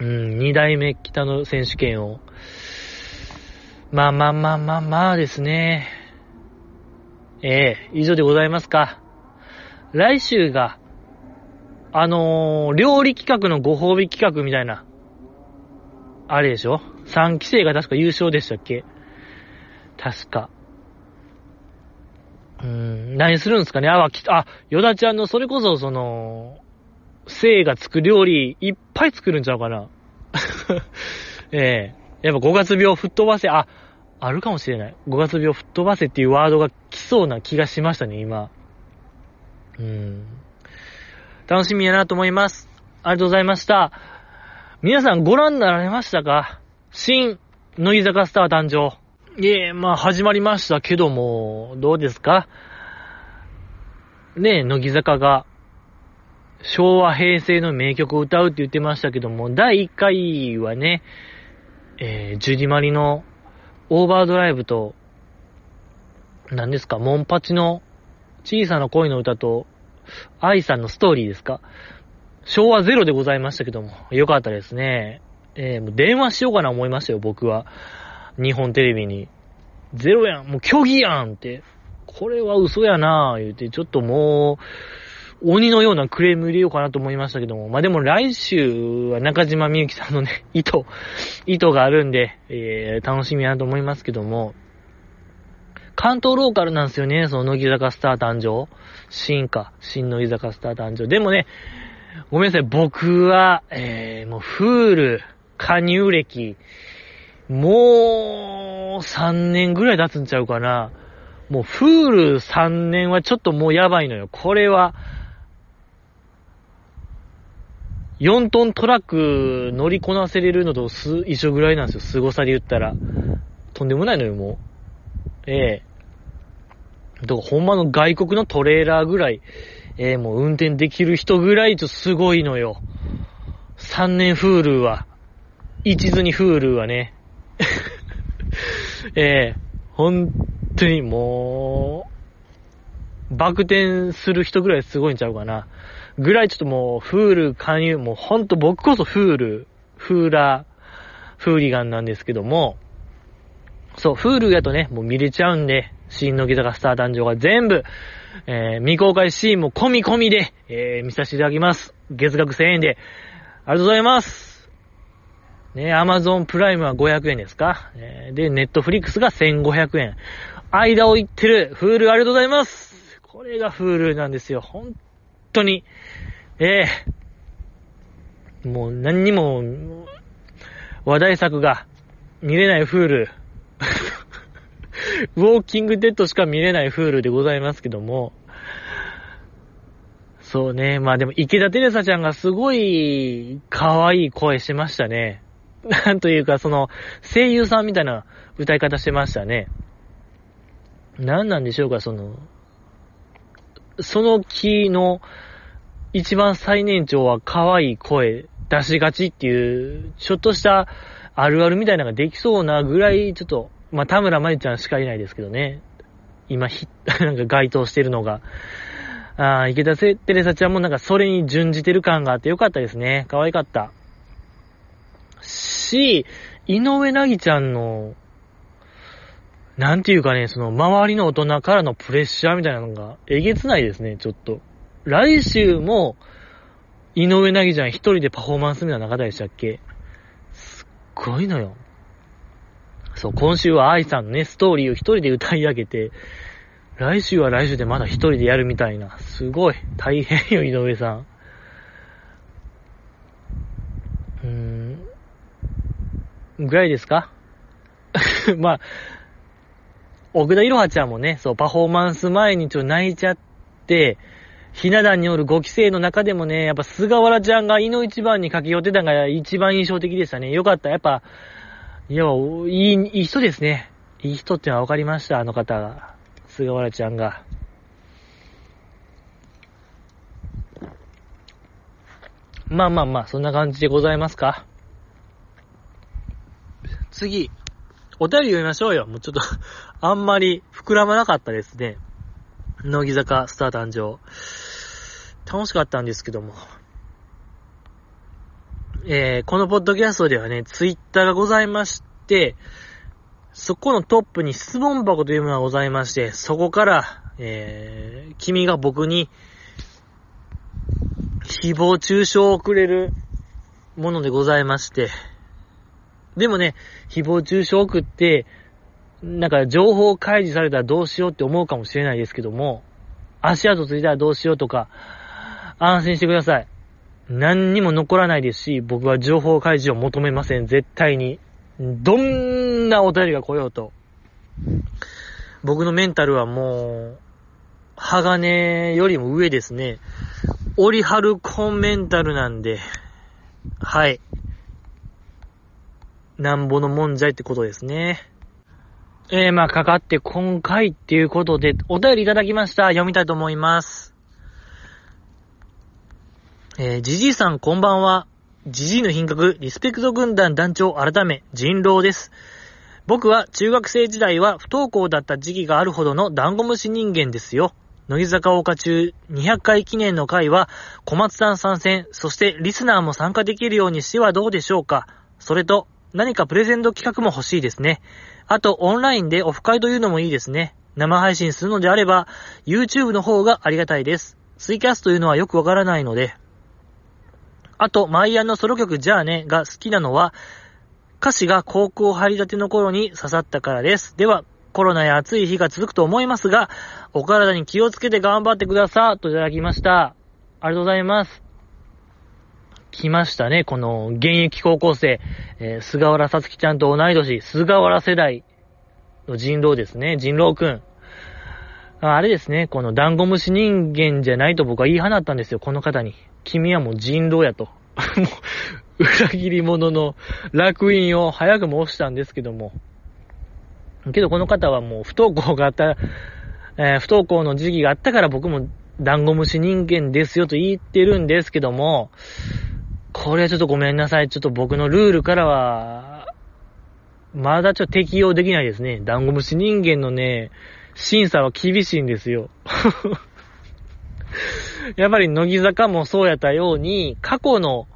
うん、二代目北野選手権を。まあまあまあまあまあですね。ええ以上でございますか。来週が、あのー、料理企画のご褒美企画みたいな、あれでしょ ?3 期生が確か優勝でしたっけ？確か。うん、何するんですかね？あ、き、あ、ヨダちゃんのそれこそその、生がつく料理いっぱい作るんちゃうかな？ええやっぱ5月病吹っ飛ばせ、あ、あるかもしれない。5月病吹っ飛ばせっていうワードが来そうな気がしましたね、今。うん。楽しみやなと思います。ありがとうございました。皆さんご覧になられましたか？新、乃木坂スター誕生。いえ、まあ始まりましたけども、どうですか？ねえ、乃木坂が、昭和平成の名曲を歌うって言ってましたけども、第1回はね、えー、ジュディマリのオーバードライブと、何ですか、モンパチの小さな恋の歌と、愛さんのストーリーですか？昭和ゼロでございましたけども、よかったですね。えー、もう電話しようかな思いましたよ、僕は。日本テレビに。ゼロやん、もう虚偽やんって。これは嘘やなぁ、言うて、ちょっともう、鬼のようなクレーム入れようかなと思いましたけども。まあ、でも来週は中島みゆきさんのね、意図、意図があるんで、えー、楽しみやなと思いますけども。関東ローカルなんですよね、その乃木坂スター誕生。新か、新乃木坂スター誕生。でもね、ごめんなさい、僕は、えー、もう、フール、加入歴、もう、3年ぐらい経つんちゃうかな。もう、フール3年はちょっともうやばいのよ。これは、4トントラック乗りこなせれるのと一緒ぐらいなんですよ。凄さで言ったら。とんでもないのよ、もう。ええ。だからほんまの外国のトレーラーぐらい、ええ、もう運転できる人ぐらいちょっとすごいのよ。3年フールは。一途にフールはね。え えー、本当にもう、バク転する人ぐらいすごいんちゃうかな。ぐらいちょっともう、フール勧誘、もうほんと僕こそフール、フーラー、フーリガンなんですけども、そう、フールやとね、もう見れちゃうんで、新の木坂スター誕生が全部、えー、未公開シーンも込み込みで、えー、見させていただきます。月額1000円で。ありがとうございます。ね、アマゾンプライムは500円ですか、えー、で、ネットフリックスが1500円。間を言ってる、フールありがとうございます。これがフールなんですよ。本当に。ええー、もう何にも、話題作が見れないフール。ウォーキングデッドしか見れないフールでございますけども、そうね。まあでも池田テレサちゃんがすごい可愛い声してましたね。なんというか、その、声優さんみたいな歌い方してましたね。何なんでしょうか、その、その木の一番最年長は可愛い声出しがちっていう、ちょっとしたあるあるみたいなのができそうなぐらい、ちょっとまあ、田村まゆちゃんしかいないですけどね。今、ひ、なんか該当してるのが。ああ、池田テレサちゃんもなんかそれに準じてる感があってよかったですね。可愛かった。し、井上なぎちゃんの、なんていうかね、その周りの大人からのプレッシャーみたいなのがえげつないですね、ちょっと。来週も、井上なぎちゃん一人でパフォーマンスみたいな中でしたっけ？すっごいのよ。そう、今週は愛さんのね、ストーリーを一人で歌い上げて、来週は来週でまだ一人でやるみたいな。すごい。大変よ、井上さん。うーん。ぐらいですか？まあ、奥田いろはちゃんもね、そう、パフォーマンス前にちょっと泣いちゃって、ひな壇による5期生の中でもね、やっぱ菅原ちゃんが胃の一番に駆け寄ってたのが一番印象的でしたね。よかった。やっぱ、いや、いい、いい人ですね。いい人ってのは分かりました、あの方が。菅原ちゃんが。まあまあまあ、そんな感じでございますか？次、お便り読みましょうよ。もうちょっと あんまり膨らまなかったですね。乃木坂スター誕生。楽しかったんですけども。えー、このポッドキャストではね、ツイッターがございまして、そこのトップに質問箱というものがございまして、そこから、えー、君が僕に、誹謗中傷をくれるものでございまして、でもね、誹謗中傷送って、なんか情報開示されたらどうしようって思うかもしれないですけども、足跡ついたらどうしようとか、安心してください。何にも残らないですし、僕は情報開示を求めません。絶対に。どんなお便りが来ようと。僕のメンタルはもう、鋼よりも上ですね。オリハルコンメンタルなんで、はい。なんぼのもんじゃいってことですね。えー、まあ、かかって今回っていうことで、お便りいただきました。読みたいと思います。えー、じじいさんこんばんは。じじいの品格、リスペクト軍団団長改め、人狼です。僕は中学生時代は不登校だった時期があるほどのダンゴムシ人間ですよ。乃木坂岡中200回記念の会は小松さん参戦、そしてリスナーも参加できるようにしてはどうでしょうか。それと、何かプレゼント企画も欲しいですね。あと、オンラインでオフ会というのもいいですね。生配信するのであれば、YouTube の方がありがたいです。ツイキャスというのはよくわからないので、あと、マイアンのソロ曲じゃあねが好きなのは、歌詞が高校入り立ての頃に刺さったからです。では、コロナや暑い日が続くと思いますが、お体に気をつけて頑張ってください。といただきました。ありがとうございます。来ましたね、この現役高校生、えー、菅原さつきちゃんと同い年、菅原世代の人狼ですね、人狼くん。あれですね、このダンゴムシ人間じゃないと僕は言い放ったんですよ、この方に。君はもう人狼やと。もう、裏切り者の楽印を早く申したんですけども。けどこの方はもう不登校があった、えー、不登校の時期があったから僕もダンゴムシ人間ですよと言ってるんですけども、これはちょっとごめんなさい。ちょっと僕のルールからは、まだちょっと適用できないですね。ダンゴムシ人間のね、審査は厳しいんですよ。やっぱり乃木坂もそうやったように、過去の、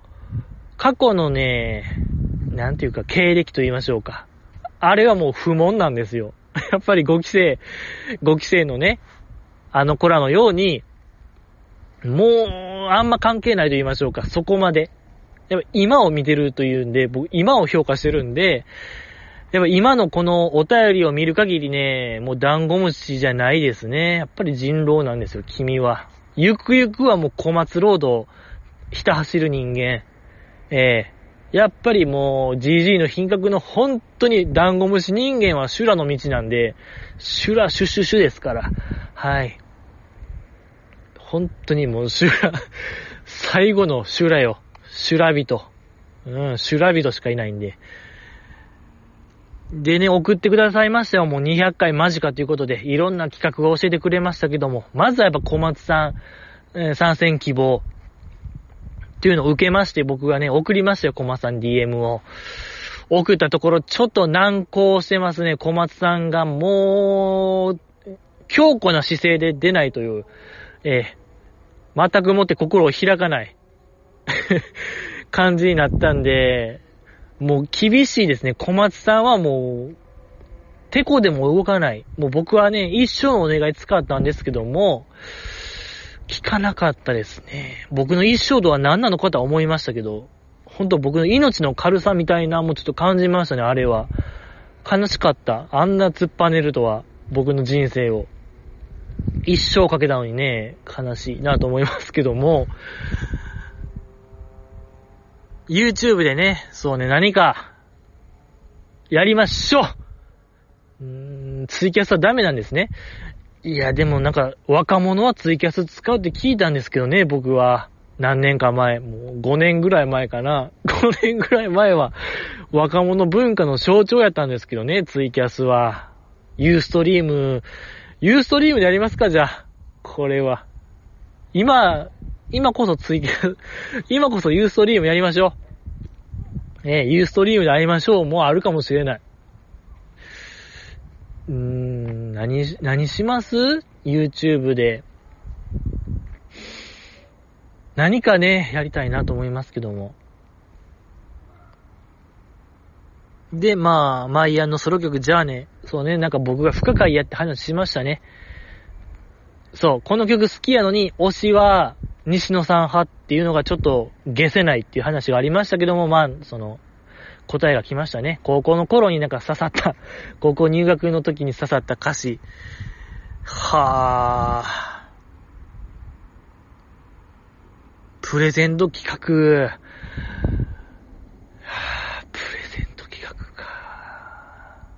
過去のね、なんていうか経歴と言いましょうか。あれはもう不問なんですよ。やっぱり5期生、5期生のね、あの子らのように、もう、あんま関係ないと言いましょうか。そこまで。やっぱ今を見てるというんで、僕、今を評価してるんで、やっぱ今のこのお便りを見る限りね、もうダンゴムシじゃないですね。やっぱり人狼なんですよ、君は。ゆくゆくはもう小松ロードひた走る人間。ええー、やっぱりもう GG の品格の本当にダンゴムシ人間は修羅の道なんで、修羅シュシュシュですから。はい。本当にもう修羅、最後の修羅よ。修羅人。うん、修羅人しかいないんで。でね、送ってくださいましたよ。もう200回間近ということで、いろんな企画が教えてくれましたけども、まずはやっぱ小松さん、えー、参戦希望っていうのを受けまして、僕がね、送りましたよ、小松さん DM を。送ったところ、ちょっと難航してますね。小松さんがもう、強固な姿勢で出ないという、えー、全くもって心を開かない 感じになったんで、もう厳しいですね。小松さんはもう、てこでも動かない。もう僕はね、一生のお願い使ったんですけども、聞かなかったですね。僕の一生とは何なのかとは思いましたけど、本当僕の命の軽さみたいなもうちょっと感じましたね、あれは。悲しかった。あんな突っぱねるとは、僕の人生を。一生かけたのにね、悲しいなと思いますけども、YouTube でね、そうね、何か、やりましょううーん、ツイキャスはダメなんですね。いや、でもなんか、若者はツイキャス使うって聞いたんですけどね、僕は。何年か前、もう5年ぐらい前かな。5年ぐらい前は、若者文化の象徴やったんですけどね、ツイキャスは。ユーストリーム、ユーストリームでやりますか、じゃあ。これは。今、今こそツイキャス、今こそユーストリームやりましょう。ええ、ユーストリームで会いましょう。もうあるかもしれない。うーん、何、何します ?YouTube で。何かね、やりたいなと思いますけども。で、まあ、マイアンのソロ曲、じゃあね、そうね、なんか僕が不可解やって話しましたね。そう、この曲好きやのに、推しは西野さん派っていうのがちょっと消せないっていう話がありましたけども、まあ、その、答えが来ましたね。高校の頃になんか刺さった、高校入学の時に刺さった歌詞。はぁ。プレゼント企画。はぁ、プレゼント企画か。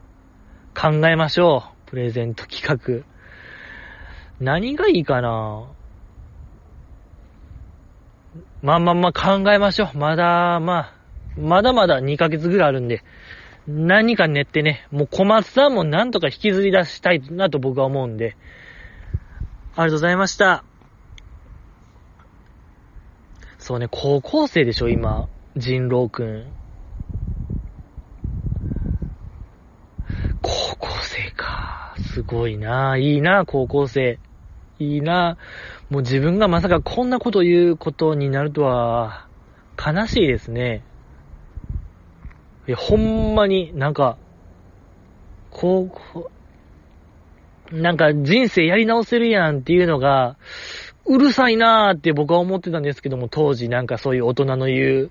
考えましょう。プレゼント企画。何がいいかな？まあまあまあ考えましょう。まだ、まあ、まだまだ2ヶ月ぐらいあるんで、何か練ってね、もう小松さんもなんとか引きずり出したいなと僕は思うんで、ありがとうございました。そうね、高校生でしょ、今。人狼くん。高校生か。すごいな。いいな、高校生。いいな。もう自分がまさかこんなこと言うことになるとは、悲しいですね。いや、ほんまになんか、高校、なんか人生やり直せるやんっていうのが、うるさいなーって僕は思ってたんですけども、当時なんかそういう大人の言う、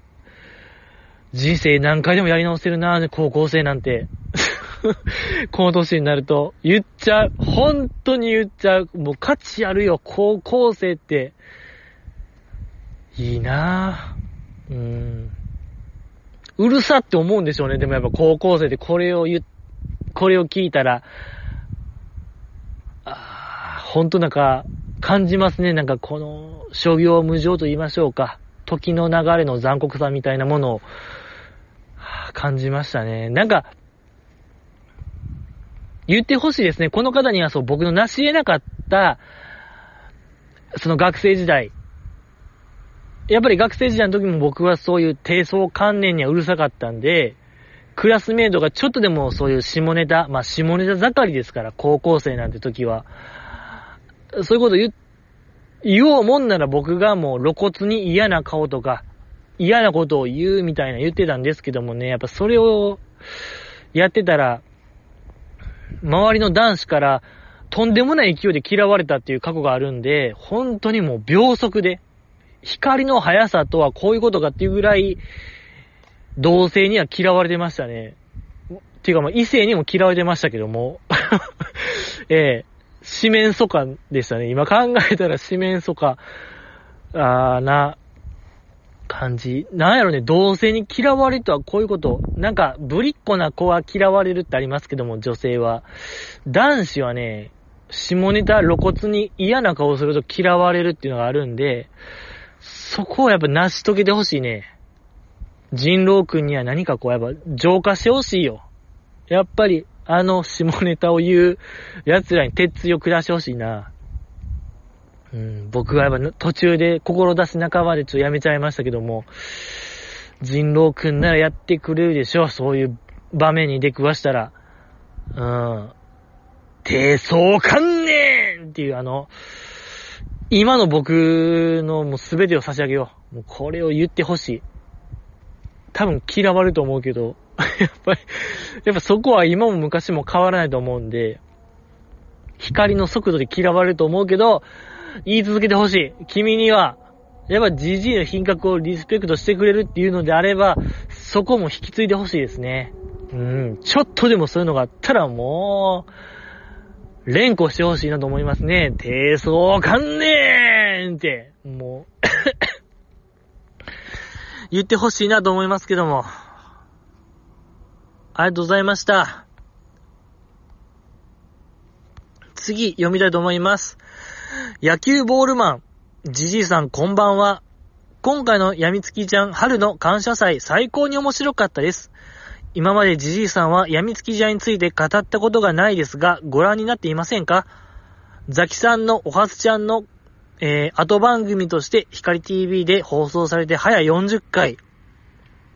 人生何回でもやり直せるなー高校生なんて。この年になると、言っちゃう。本当に言っちゃう。もう価値あるよ、高校生って。いいなぁ。うん。うるさって思うんでしょうね。でもやっぱ高校生でこれを言、これを聞いたら、あほんとなんか、感じますね。なんかこの、諸行無常と言いましょうか。時の流れの残酷さみたいなものを、感じましたね。なんか、言ってほしいですね。この方にはそう、僕の成し得なかった、その学生時代。やっぱり学生時代の時も僕はそういう低層観念にはうるさかったんで、クラスメイトがちょっとでもそういう下ネタ、まあ下ネタ盛りですから、高校生なんて時は。そういうこと言、言おうもんなら僕がもう露骨に嫌な顔とか、嫌なことを言うみたいな言ってたんですけどもね、やっぱそれをやってたら、周りの男子からとんでもない勢いで嫌われたっていう過去があるんで、本当にもう秒速で、光の速さとはこういうことかっていうぐらい、同性には嫌われてましたね。っていうかまあ異性にも嫌われてましたけども。ええ四面楚歌でしたね。今考えたら四面楚歌、あーな、感じ。なんやろね、同性に嫌われるとはこういうこと。なんか、ぶりっ子な子は嫌われるってありますけども、女性は。男子はね、下ネタ露骨に嫌な顔すると嫌われるっていうのがあるんで、そこをやっぱ成し遂げてほしいね。人狼くんには何かこうやっぱ浄化してほしいよ。やっぱり、あの下ネタを言う奴らに鉄強下してほしいな。うん、僕はやっぱ途中で志半ばでちょっとやめちゃいましたけども、人狼くんならやってくれるでしょそういう場面に出くわしたら。うん。低層観念っていうあの、今の僕のもう全てを差し上げよう。もうこれを言ってほしい。多分嫌われると思うけど、やっぱり、やっぱそこは今も昔も変わらないと思うんで、光の速度で嫌われると思うけど、言い続けてほしい。君には、やっぱジジイの品格をリスペクトしてくれるっていうのであれば、そこも引き継いでほしいですね。うん、ちょっとでもそういうのがあったらもう、連呼してほしいなと思いますね。低層観念って、もう 言ってほしいなと思いますけども。ありがとうございました。次、読みたいと思います。野球ボールマン、じじいさんこんばんは。今回のやみつきちゃん春の感謝祭最高に面白かったです。今までじじいさんはやみつきちゃんについて語ったことがないですが、ご覧になっていませんか？ザキさんのおはつちゃんの、えー、後番組として光 TV で放送されて早40回。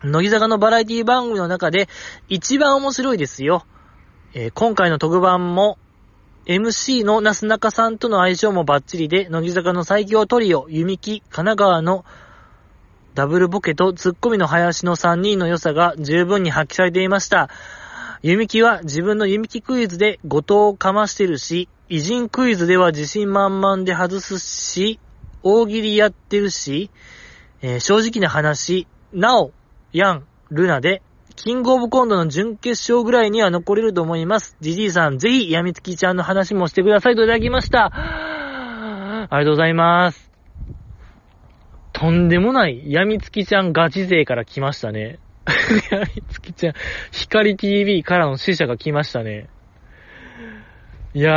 乃木坂のバラエティ番組の中で一番面白いですよ。えー、今回の特番も MC のなすなかさんとの相性もバッチリで、乃木坂の最強トリオ、弓木、神奈川のダブルボケとツッコミの林の3人の良さが十分に発揮されていました。弓木は自分の弓木クイズで後藤をかましてるし、偉人クイズでは自信満々で外すし、大喜利やってるし、えー、正直な話、なお、ヤン、ルナでキングオブコントの準決勝ぐらいには残れると思います。ジジイさん、ぜひ、やみつきちゃんの話もしてくださいといただきました。ありがとうございます。とんでもない、やみつきちゃんガチ勢から来ましたね。やみつきちゃん、光 TV からの死者が来ましたね。いや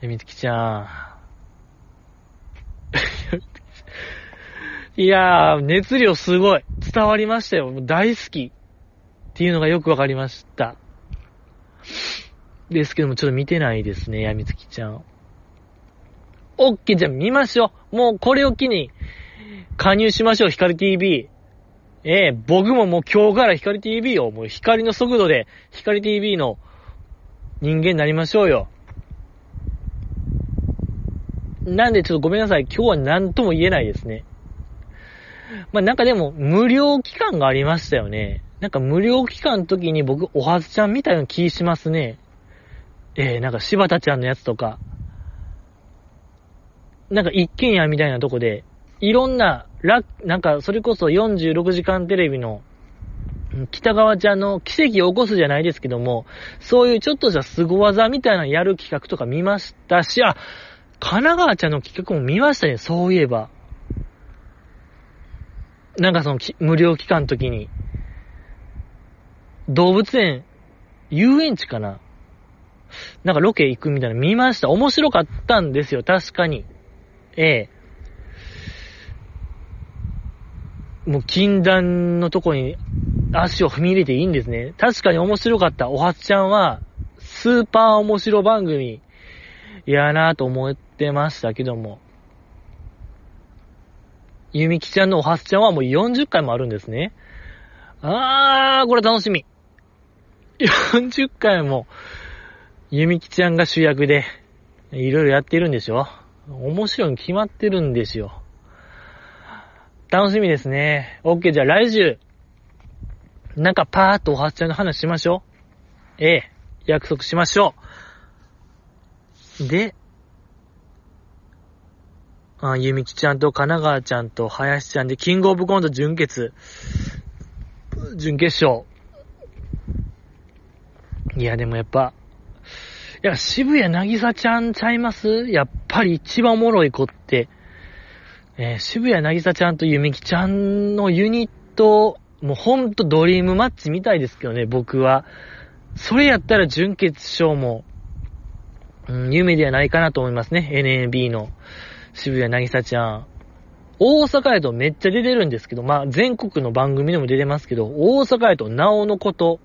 ー、やみつきちゃん。いやー、熱量すごい。伝わりましたよ。大好き。っていうのがよくわかりました。ですけども、ちょっと見てないですね、やみつきちゃん。オッケー、じゃあ見ましょう。もうこれを機に、加入しましょう、光 TV。ええー、僕ももう今日から光 TV を、もう光の速度で、光 TV の人間になりましょうよ。なんでちょっとごめんなさい。今日は何とも言えないですね。まあ、なんかでも、無料期間がありましたよね。なんか無料期間の時に僕、おはずちゃんみたいな気しますね。えー、なんか柴田ちゃんのやつとか。なんか一軒家みたいなとこで、いろんな、ラなんかそれこそ46時間テレビの、北川ちゃんの奇跡を起こすじゃないですけども、そういうちょっとした凄技みたいなのやる企画とか見ましたし、あ、神奈川ちゃんの企画も見ましたね、そういえば。なんかその無料期間の時に、動物園、遊園地かななんかロケ行くみたいな見ました。面白かったんですよ、確かに。ええ。もう禁断のとこに足を踏み入れていいんですね。確かに面白かった。おはつちゃんは、スーパー面白番組、やなぁと思ってましたけども。ゆみきちゃんのおはすちゃんはもう40回もあるんですね。あー、これ楽しみ。40回も、ゆみきちゃんが主役で、いろいろやってるんでしょ面白いに決まってるんですよ。楽しみですね。OK、じゃあ来週、なんかパーっとおはすちゃんの話しましょう。ええ、約束しましょう。で、あゆみきちゃんと神奈川ちゃんと林ちゃんで、キングオブコント準決、準決勝。いや、でもやっぱ、いや、渋谷なぎさちゃんちゃいます？やっぱり一番おもろい子って、えー、渋谷なぎさちゃんとゆみきちゃんのユニット、もうほんとドリームマッチみたいですけどね、僕は。それやったら準決勝も、うん、夢ではないかなと思いますね、NAB の。渋谷なぎさちゃん。大阪へとめっちゃ出てるんですけど、まあ、全国の番組でも出てますけど、大阪へとなおのこと、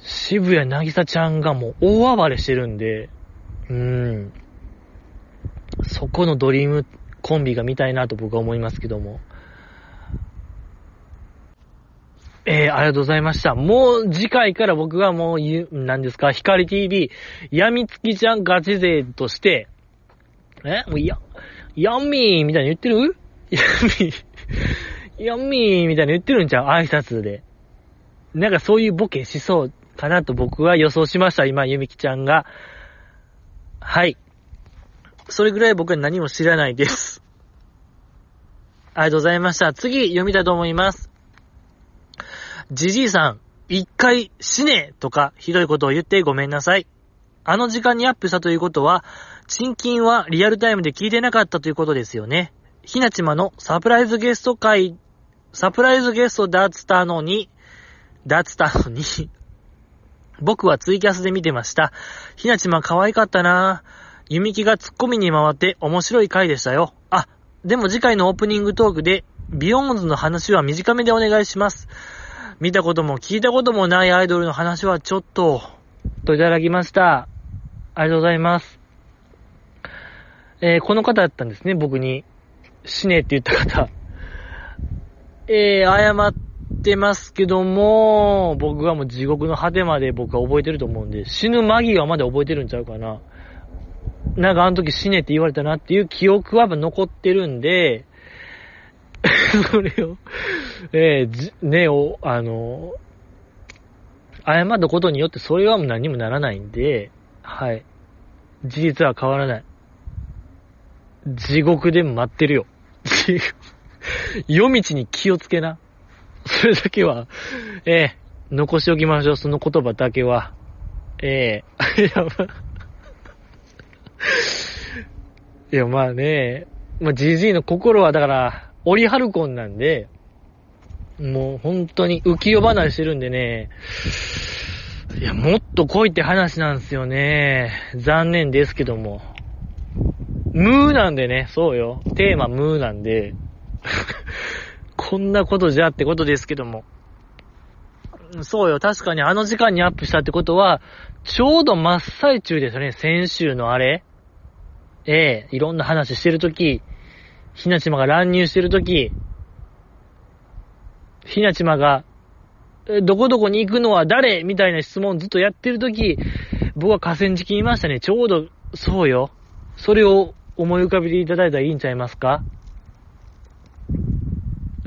渋谷なぎさちゃんがもう大暴れしてるんで、うーん。そこのドリームコンビが見たいなと僕は思いますけども。えー、ありがとうございました。もう次回から僕はもう言う、何ですか、光 TV、やみつきちゃんガチ勢として、え？もうや、やんみーみたいに言ってる？やんみー、やんみーみたいに言ってるんちゃう？挨拶で。なんかそういうボケしそうかなと僕は予想しました。今、ゆみきちゃんが。はい。それぐらい僕は何も知らないです。ありがとうございました。次、読みたいと思います。じじいさん、一回死ねとかひどいことを言ってごめんなさい。あの時間にアップしたということは、新金はリアルタイムで聞いてなかったということですよね。ひなちまのサプライズゲスト会、サプライズゲストだったのに、だったのに僕はツイキャスで見てました。ひなちま可愛かったなぁ弓木がツッコミに回って面白い回でしたよ。あ、でも次回のオープニングトークで、ビヨーンズの話は短めでお願いします。見たことも聞いたこともないアイドルの話はちょっと、といただきました。ありがとうございます。えーこの方だったんですね、僕に。死ねって言った方。えー、謝ってますけども、僕はもう地獄の果てまで僕は覚えてると思うんで、死ぬ間際まで覚えてるんちゃうかな。なんかあの時死ねって言われたなっていう記憶は残ってるんで、それを、えーね、お、あの、謝ったことによってそれはもう何にもならないんで、はい。事実は変わらない。地獄で待ってるよ。夜道に気をつけな。それだけは、ええ残しておきましょう、その言葉だけは。ええい や、まあ、いや、まあね、まあ、じじいの心はだから、オリハルコンなんで、もう本当に浮世離れしてるんでね、いや、もっと来いって話なんですよね。残念ですけども。ムーなんでね、そうよ。テーマムーなんで、こんなことじゃってことですけども。そうよ、確かにあの時間にアップしたってことは、ちょうど真っ最中ですよね、先週のあれ。ええいろんな話してるとき、ひなちまが乱入してるとき、ひなちまが、どこどこに行くのは誰？みたいな質問ずっとやってるとき、僕は河川敷にいましたね。ちょうど、そうよ。それを思い浮かべていただいたらいいんちゃいますか？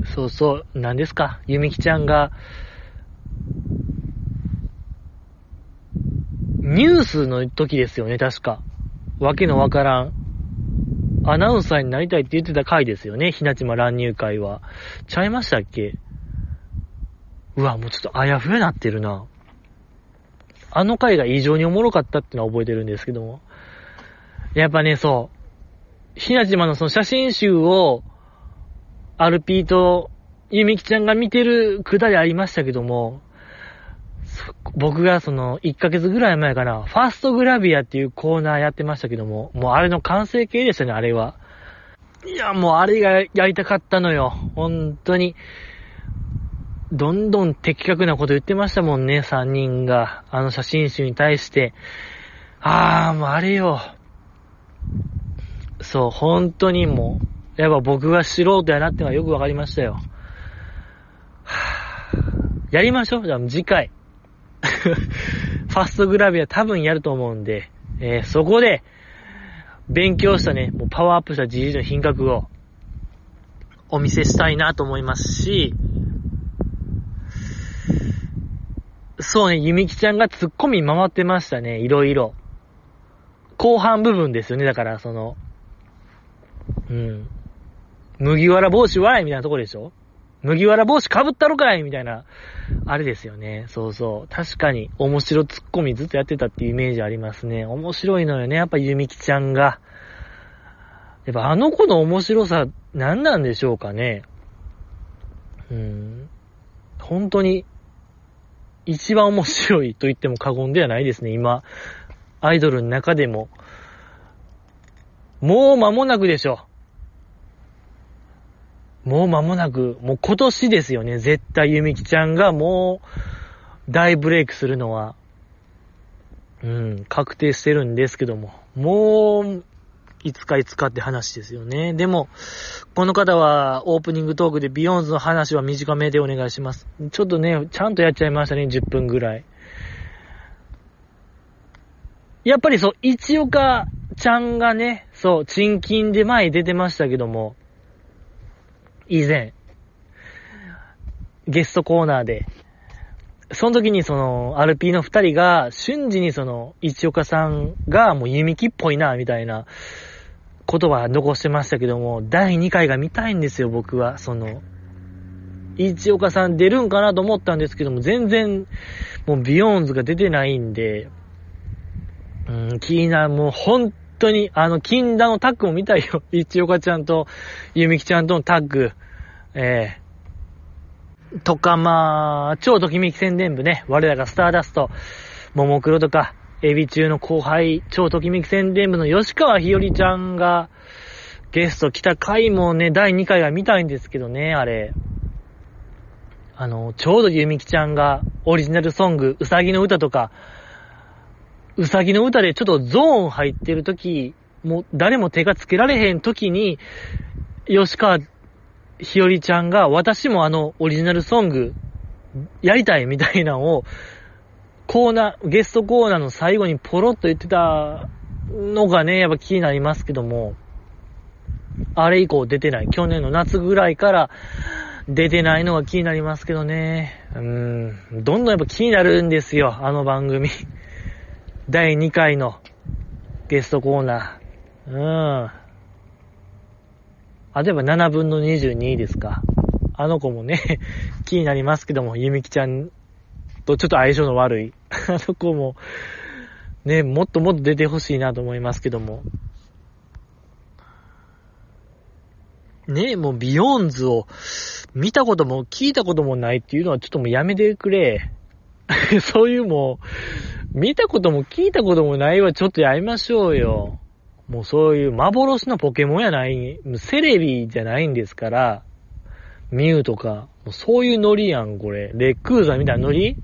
そうそう、何ですか？ゆみきちゃんが、ニュースの時ですよね、確か。わけのわからん。アナウンサーになりたいって言ってた回ですよね、ひなちま乱入会は。ちゃいましたっけ？うわ、もうちょっとあやふやなってるな。あの回が異常におもろかったってのは覚えてるんですけども。やっぱね、そう。ひなちまのその写真集を、アルピーとゆみきちゃんが見てるくだりありましたけども、僕がその1ヶ月ぐらい前かな、ファーストグラビアっていうコーナーやってましたけども、もうあれの完成形でしたね、あれは。いや、もうあれがやりたかったのよ。本当に。どんどん的確なこと言ってましたもんね、3人が。あの写真集に対して。あー、もうあれよ。そう、本当にもう、やっぱ僕が素人やなってのはよくわかりましたよ。やりましょう。じゃあ次回。ファストグラビア多分やると思うんで、えーそこで、勉強したね、もうパワーアップしたじじの品格を、お見せしたいなと思いますし、そうね、ゆみきちゃんが突っ込み回ってましたね、いろいろ。後半部分ですよね、だから、その、うん。麦わら帽子笑いみたいなとこでしょ？麦わら帽子被ったろかいみたいな、あれですよね。そうそう。確かに、面白ツッコミずっとやってたっていうイメージありますね。面白いのよね、やっぱゆみきちゃんが。やっぱあの子の面白さ、何なんでしょうかね。うん。本当に、一番面白いと言っても過言ではないですね、今。アイドルの中でも。もう間もなくでしょ。もう間もなく、もう今年ですよね、絶対ゆみきちゃんがもう、大ブレイクするのは、うん、確定してるんですけども、もう、いつかいつかって話ですよね。でも、この方はオープニングトークでビヨーンズの話は短めでお願いします。ちょっとね、ちゃんとやっちゃいましたね、10分ぐらい。やっぱりそう、一岡ちゃんがね、そう、賃金で前出てましたけども、以前、ゲストコーナーで、その時にその、アルピーの二人が、瞬時にその、一岡さんがもう弓木っぽいな、みたいな、言葉残してましたけども、第2回が見たいんですよ、僕は。その、一岡さん出るんかなと思ったんですけども、全然、もうビヨーンズが出てないんで、うん、気になる、もう本当に、あの、禁断のタッグも見たいよ。一岡ちゃんと、ゆみきちゃんとのタッグ。ええとか、まあ、超ときめき宣伝部ね、我らがスターダスト、ももクロとか、エビ中の後輩、超ときめき宣伝部の吉川ひよりちゃんが、ゲスト来た回もね、第2回が見たいんですけどね、あれ。あの、ちょうどゆみきちゃんがオリジナルソング、うさぎの歌とか、うさぎの歌でちょっとゾーン入ってる時、もう誰も手がつけられへん時に、吉川ひよりちゃんが私もあのオリジナルソングやりたいみたいなのを、コーナー、ゲストコーナーの最後にポロッと言ってたのがね、やっぱ気になりますけども、あれ以降出てない。去年の夏ぐらいから出てないのが気になりますけどね。うん。どんどんやっぱ気になるんですよ、あの番組。第2回のゲストコーナー。うん。あ、例えば7分の22ですか。あの子もね、気になりますけども、ゆみきちゃんとちょっと相性の悪い。あの子も、ね、もっともっと出てほしいなと思いますけども。ね、もうビヨーンズを見たことも聞いたこともないっていうのはちょっともうやめてくれ。そういうもう、見たことも聞いたこともないはちょっとやりましょうよ。もうそういう幻のポケモンやない、セレビじゃないんですから、ミュウとか、もうそういうノリやん、これ。レックーザみたいなノリ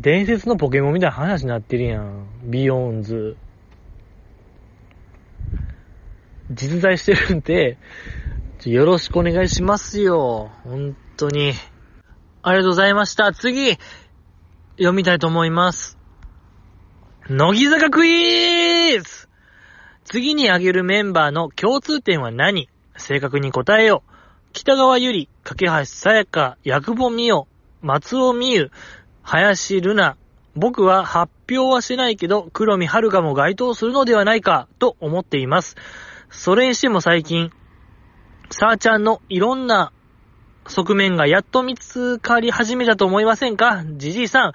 伝説のポケモンみたいな話になってるやん。ビヨーンズ。実在してるんで、よろしくお願いしますよ。本当に。ありがとうございました。次、読みたいと思います。乃木坂クイーズ次に挙げるメンバーの共通点は何?正確に答えよう。北川ゆり、架橋さやか、薬母美代、松尾美優、林ルナ。僕は発表はしないけど、黒見遥も該当するのではないか、と思っています。それにしても最近、さーちゃんのいろんな側面がやっと見つかり始めたと思いませんか？じじいさん、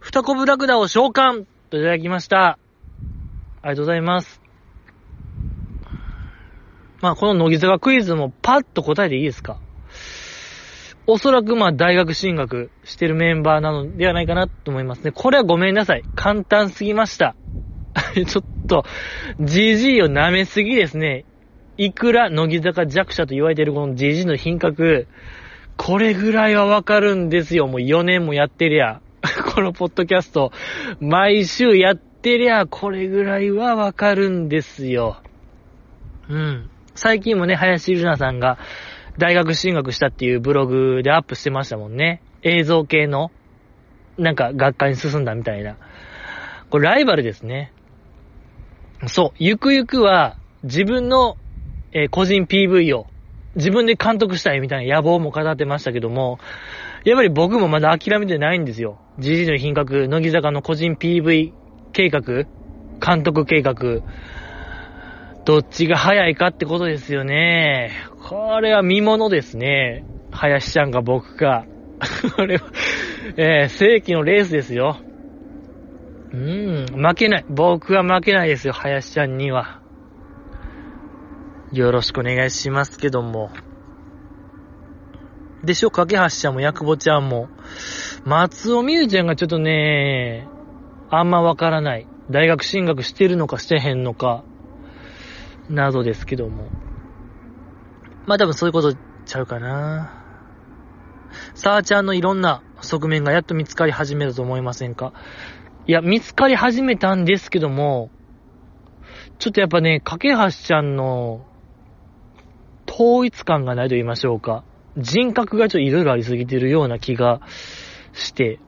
二コブラクダを召喚といただきました。ありがとうございます。まあ、この乃木坂クイズもパッと答えていいですか？おそらくまあ大学進学してるメンバーなのではないかなと思いますね。これはごめんなさい。簡単すぎました。ちょっと、GG を舐めすぎですね。いくら乃木坂弱者と言われているこの GG の品格、これぐらいはわかるんですよ。もう4年もやってりゃ。このポッドキャスト、毎週やってりゃ、これぐらいはわかるんですよ。うん。最近もね、林瑠奈さんが大学進学したっていうブログでアップしてましたもんね。映像系の、なんか学科に進んだみたいな。これライバルですね。そう、ゆくゆくは自分の、えー、個人 PV を自分で監督したいみたいな野望も語ってましたけども、やっぱり僕もまだ諦めてないんですよ。GG の品格、乃木坂の個人 PV 計画、監督計画、どっちが早いかってことですよね。これは見物ですね。林ちゃんが僕か。これは、えー、正規のレースですよ。うん、負けない。僕は負けないですよ、林ちゃんには。よろしくお願いしますけども。でしょ、架橋ちゃんも、ヤクボちゃんも。松尾美優ちゃんがちょっとね、あんまわからない。大学進学してるのかしてへんのか、などですけども。まあ多分そういうことちゃうかな。さーちゃんのいろんな側面がやっと見つかり始めたと思いませんかいや、見つかり始めたんですけども、ちょっとやっぱね、架橋ちゃんの統一感がないと言いましょうか。人格がちょっといろいろありすぎてるような気がして、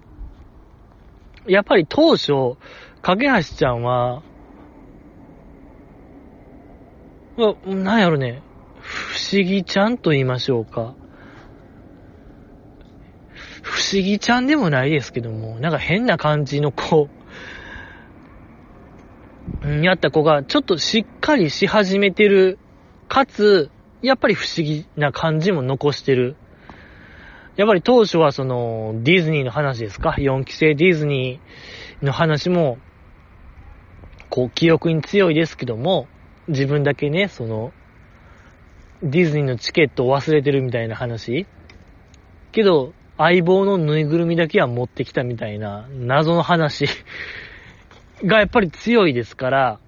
やっぱり当初、架橋ちゃんは、なんやろね、不思議ちゃんと言いましょうか。不思議ちゃんでもないですけども、なんか変な感じの子、やった子がちょっとしっかりし始めてる、かつ、やっぱり不思議な感じも残してる。やっぱり当初はその、ディズニーの話ですか ?4 期生ディズニーの話も、こう、記憶に強いですけども、自分だけね、その、ディズニーのチケットを忘れてるみたいな話けど、相棒のぬいぐるみだけは持ってきたみたいな謎の話がやっぱり強いですから、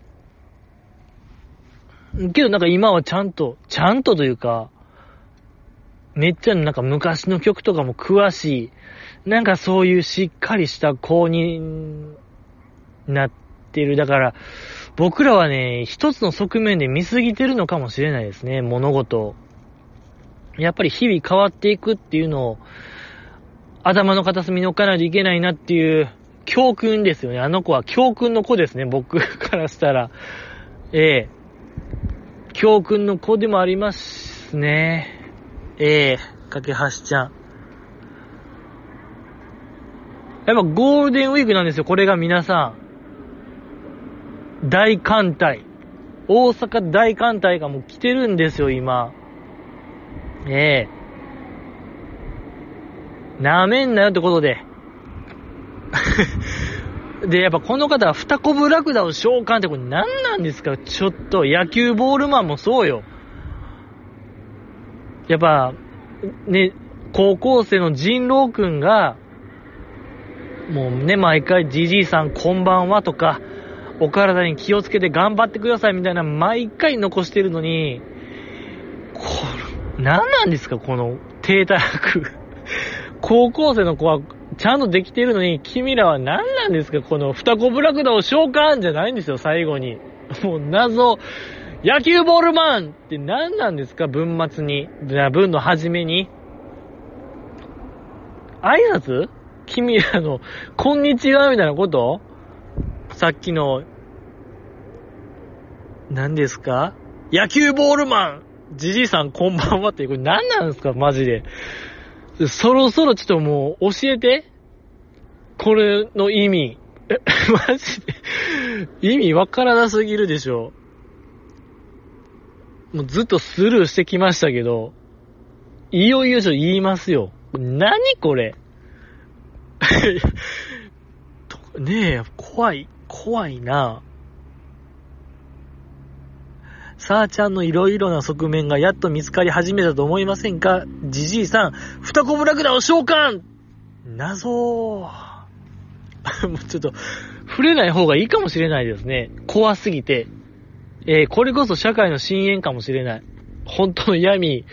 けどなんか今はちゃんと、ちゃんとというか、めっちゃなんか昔の曲とかも詳しい、なんかそういうしっかりした子になってる。だから、僕らはね、一つの側面で見すぎてるのかもしれないですね、物事やっぱり日々変わっていくっていうのを、頭の片隅に置かないといけないなっていう教訓ですよね。あの子は教訓の子ですね、僕からしたら。ええ教訓の子でもありますね。ええ架け橋ちゃん。やっぱゴールデンウィークなんですよ、これが皆さん。大艦隊。大阪大艦隊がもう来てるんですよ、今。ええなめんなよってことで。で、やっぱこの方は二コブラクダを召喚ってこれ何なんですか？ちょっと野球ボールマンもそうよ。やっぱ、ね、高校生の人狼くんが、もうね、毎回じじいさんこんばんはとか、お体に気をつけて頑張ってくださいみたいな毎回残してるのに、これ何なんですか？この低たらく。高校生の子はちゃんとできてるのに、君らは何なんですかこの二子ブラクダを召喚じゃないんですよ、最後に。もう謎、野球ボールマンって何なんですか？文末に。文の初めに。挨拶？君らの、こんにちはみたいなこと？さっきの、何ですか？野球ボールマン。じじいさんこんばんはって、これ何なんですか？マジで。そろそろちょっともう教えて。これの意味。え、マジで？意味わからなすぎるでしょ。もうずっとスルーしてきましたけど、いよいよちょっと言いますよ。何これ？ねえ、怖い、怖いな。さあちゃんのいろいろな側面がやっと見つかり始めたと思いませんか？じじいさん、二コブラクダを召喚謎 もうちょっと、触れない方がいいかもしれないですね。怖すぎて。えー、これこそ社会の深淵かもしれない。本当の闇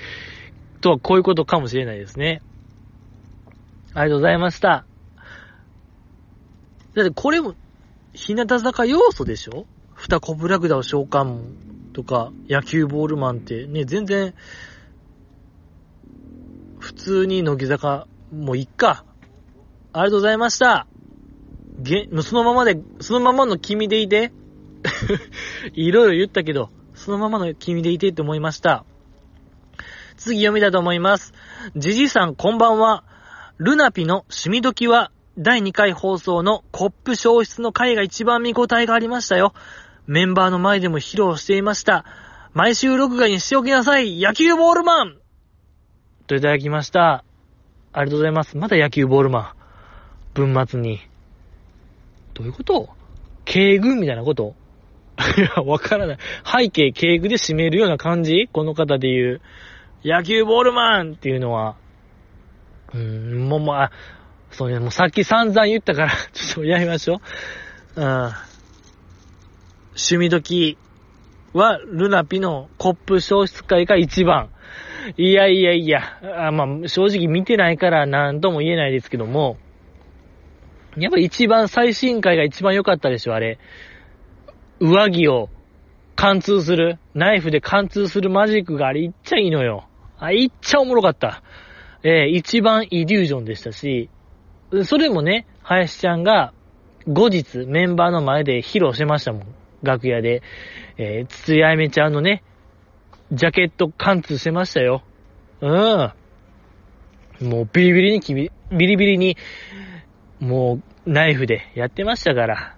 とはこういうことかもしれないですね。ありがとうございました。だってこれも、日向坂要素でしょ？二コブラクダを召喚とか、野球ボールマンってね、全然、普通に乃木坂、もういっか。ありがとうございました。げ、そのままで、そのままの君でいて。いろいろ言ったけど、そのままの君でいてって思いました。次読みだと思います。じじさんこんばんは。ルナピの趣味時は、第2回放送のコップ消失の回が一番見応えがありましたよ。メンバーの前でも披露していました。毎週録画にしておきなさい野球ボールマンといただきました。ありがとうございます。まだ野球ボールマン。文末に。どういうこと？敬具みたいなこと？いや、わからない。背景敬具で締めるような感じ？この方で言う。野球ボールマンっていうのは。うーん、もう、まあ、そうね、もうさっき散々言ったから、ちょっとやりましょう。うん。趣味時は、ルナピのコップ消失会が一番。いやいやいや、あまあ、正直見てないから何とも言えないですけども、やっぱ一番最新回が一番良かったでしょ、あれ。上着を貫通する、ナイフで貫通するマジックがあれいっちゃいいのよ。あ、いっちゃおもろかった。えー、一番イデュージョンでしたし、それもね、林ちゃんが後日メンバーの前で披露してましたもん。楽屋で、えー、筒井あやめちゃんのね、ジャケット貫通してましたよ。うん。もうビリビリにきび、ビリビリに、もうナイフでやってましたから。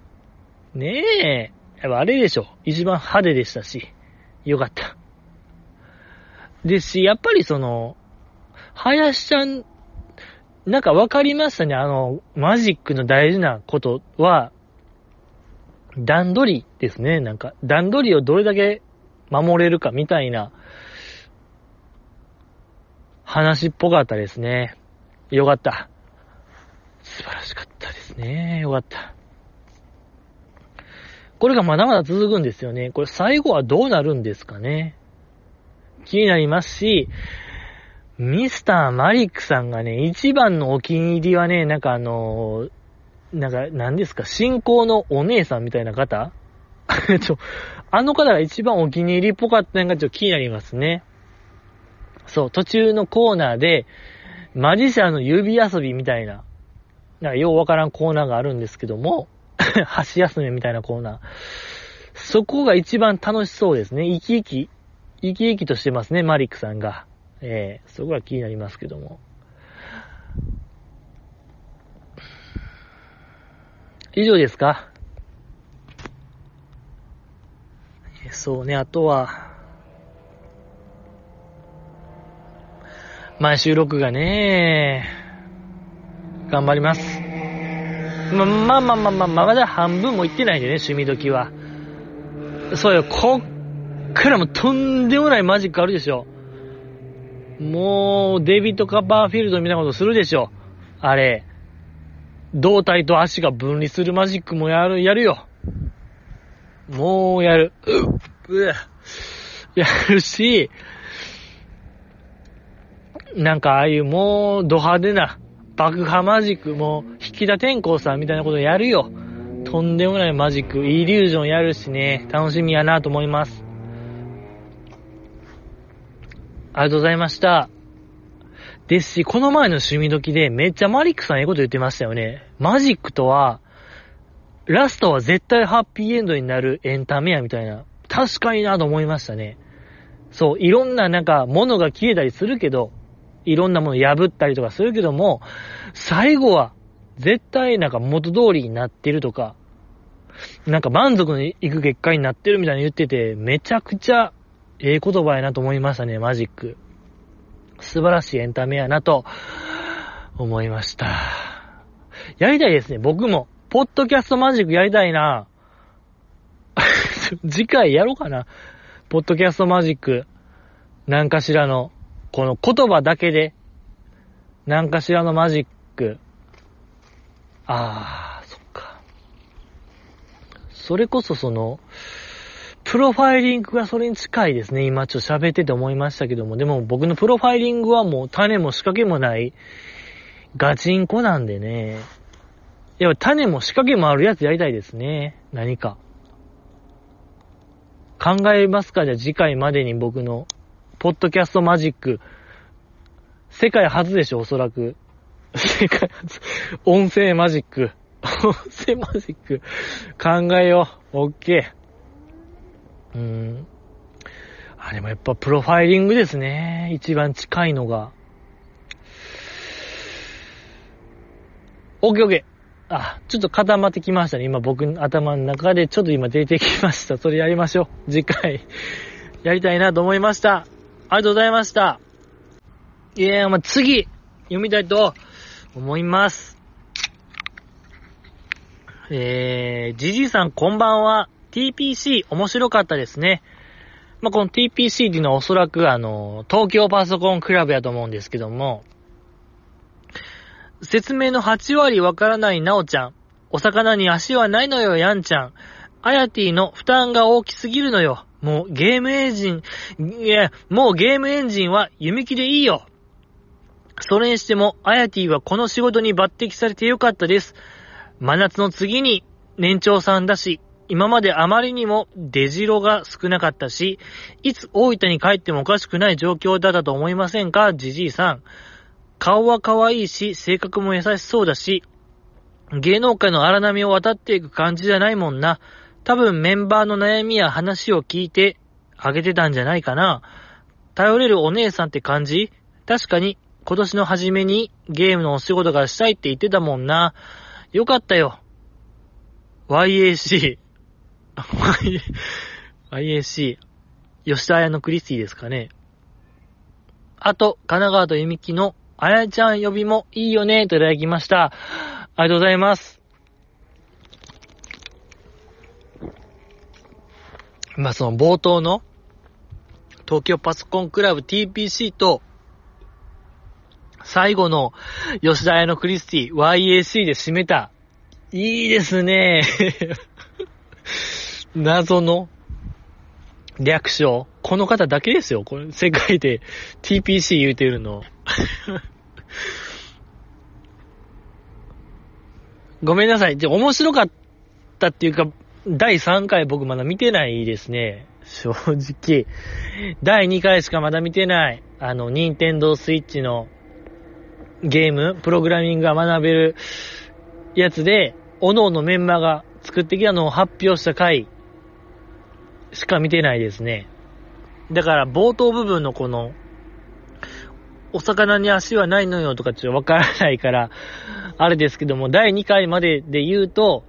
ねえ。やっぱあれでしょ。一番派手でしたし。よかった。ですし、やっぱりその、林ちゃん、なんか分かりましたね。あの、マジックの大事なことは、段取りですね。なんか、段取りをどれだけ守れるかみたいな話っぽかったですね。よかった。素晴らしかったですね。よかった。これがまだまだ続くんですよね。これ最後はどうなるんですかね。気になりますし、ミスターマリックさんがね、一番のお気に入りはね、なんかあのーなんか、何ですか、信仰のお姉さんみたいな方？ちょ、あの方が一番お気に入りっぽかったのがちょっと気になりますね。そう、途中のコーナーで、マジシャンの指遊びみたいな、なんかようわからんコーナーがあるんですけども、箸休めみたいなコーナー。そこが一番楽しそうですね。生き生き、生き生きとしてますね、マリックさんが。ええそこが気になりますけども。以上ですか？そうね、あとは、毎週録がね、頑張ります。ま、まあまあまあまあ、まだ半分もいってないんでね、趣味時は。そうよ、こっからもとんでもないマジックあるでしょ。もう、デビッド・カッパーフィールドみたいなことするでしょ。あれ。胴体と足が分離するマジックもやる、やるよ。もうやる。ううやるし、なんかああいうもうド派手な爆破マジック、もう引き田天功さんみたいなことやるよ。とんでもないマジック、イリュージョンやるしね、楽しみやなと思います。ありがとうございました。ですし、この前の趣味時でめっちゃマリックさんええこと言ってましたよね。マジックとは、ラストは絶対ハッピーエンドになるエンタメやみたいな。確かになと思いましたね。そう、いろんななんか物が消えたりするけど、いろんなもの破ったりとかするけども、最後は絶対なんか元通りになってるとか、なんか満足にいく結果になってるみたいに言ってて、めちゃくちゃええ言葉やなと思いましたね、マジック。素晴らしいエンタメやなと思いました。やりたいですね、僕も。ポッドキャストマジックやりたいな。次回やろうかな。ポッドキャストマジック。何かしらの、この言葉だけで、何かしらのマジック。あー、そっか。それこそその、プロファイリングがそれに近いですね。今ちょっと喋ってて思いましたけども。でも僕のプロファイリングはもう種も仕掛けもないガチンコなんでね。やっぱ種も仕掛けもあるやつやりたいですね。何か。考えますかじゃあ次回までに僕の、ポッドキャストマジック。世界初でしょ、おそらく。世界初。音声マジック。音声マジック。考えよう。オッケー。うん。あ、でもやっぱプロファイリングですね。一番近いのが。オッケーオッケー。あ、ちょっと固まってきましたね。今僕の頭の中でちょっと今出てきました。それやりましょう。次回。やりたいなと思いました。ありがとうございました。いやー、まあ、次、読みたいと思います。えー、じじいさんこんばんは。TPC 面白かったですね。まあ、この TPC っていうのはおそらくあの、東京パソコンクラブやと思うんですけども、説明の8割わからないなおちゃん。お魚に足はないのよ、やんちゃん。あやてぃの負担が大きすぎるのよ。もうゲームエンジン、いや、もうゲームエンジンは弓木でいいよ。それにしても、あやてぃはこの仕事に抜擢されてよかったです。真夏の次に年長さんだし、今まであまりにも出城が少なかったし、いつ大分に帰ってもおかしくない状況だったと思いませんか、じじいさん。顔は可愛いし、性格も優しそうだし、芸能界の荒波を渡っていく感じじゃないもんな。多分メンバーの悩みや話を聞いてあげてたんじゃないかな。頼れるお姉さんって感じ？確かに今年の初めにゲームのお仕事がしたいって言ってたもんな。よかったよ。YAC。YAC。吉田彩のクリスティですかね。あと、神奈川と弓木のあやちゃん呼びもいいよね、といただきました。ありがとうございます。まあ、その冒頭の東京パソコンクラブ TPC と最後の吉田屋のクリスティ YAC で締めた。いいですね。謎の略称。この方だけですよ。これ、世界で TPC 言うてるの。ごめんなさい。で、面白かったっていうか、第3回僕まだ見てないですね。正直。第2回しかまだ見てない。あの、ニンテンドースイッチのゲーム、プログラミングが学べるやつで、各々メンバーが作ってきたのを発表した回しか見てないですね。だから冒頭部分のこの、お魚に足はないのよとかちょっとわからないから、あれですけども、第2回までで言うと、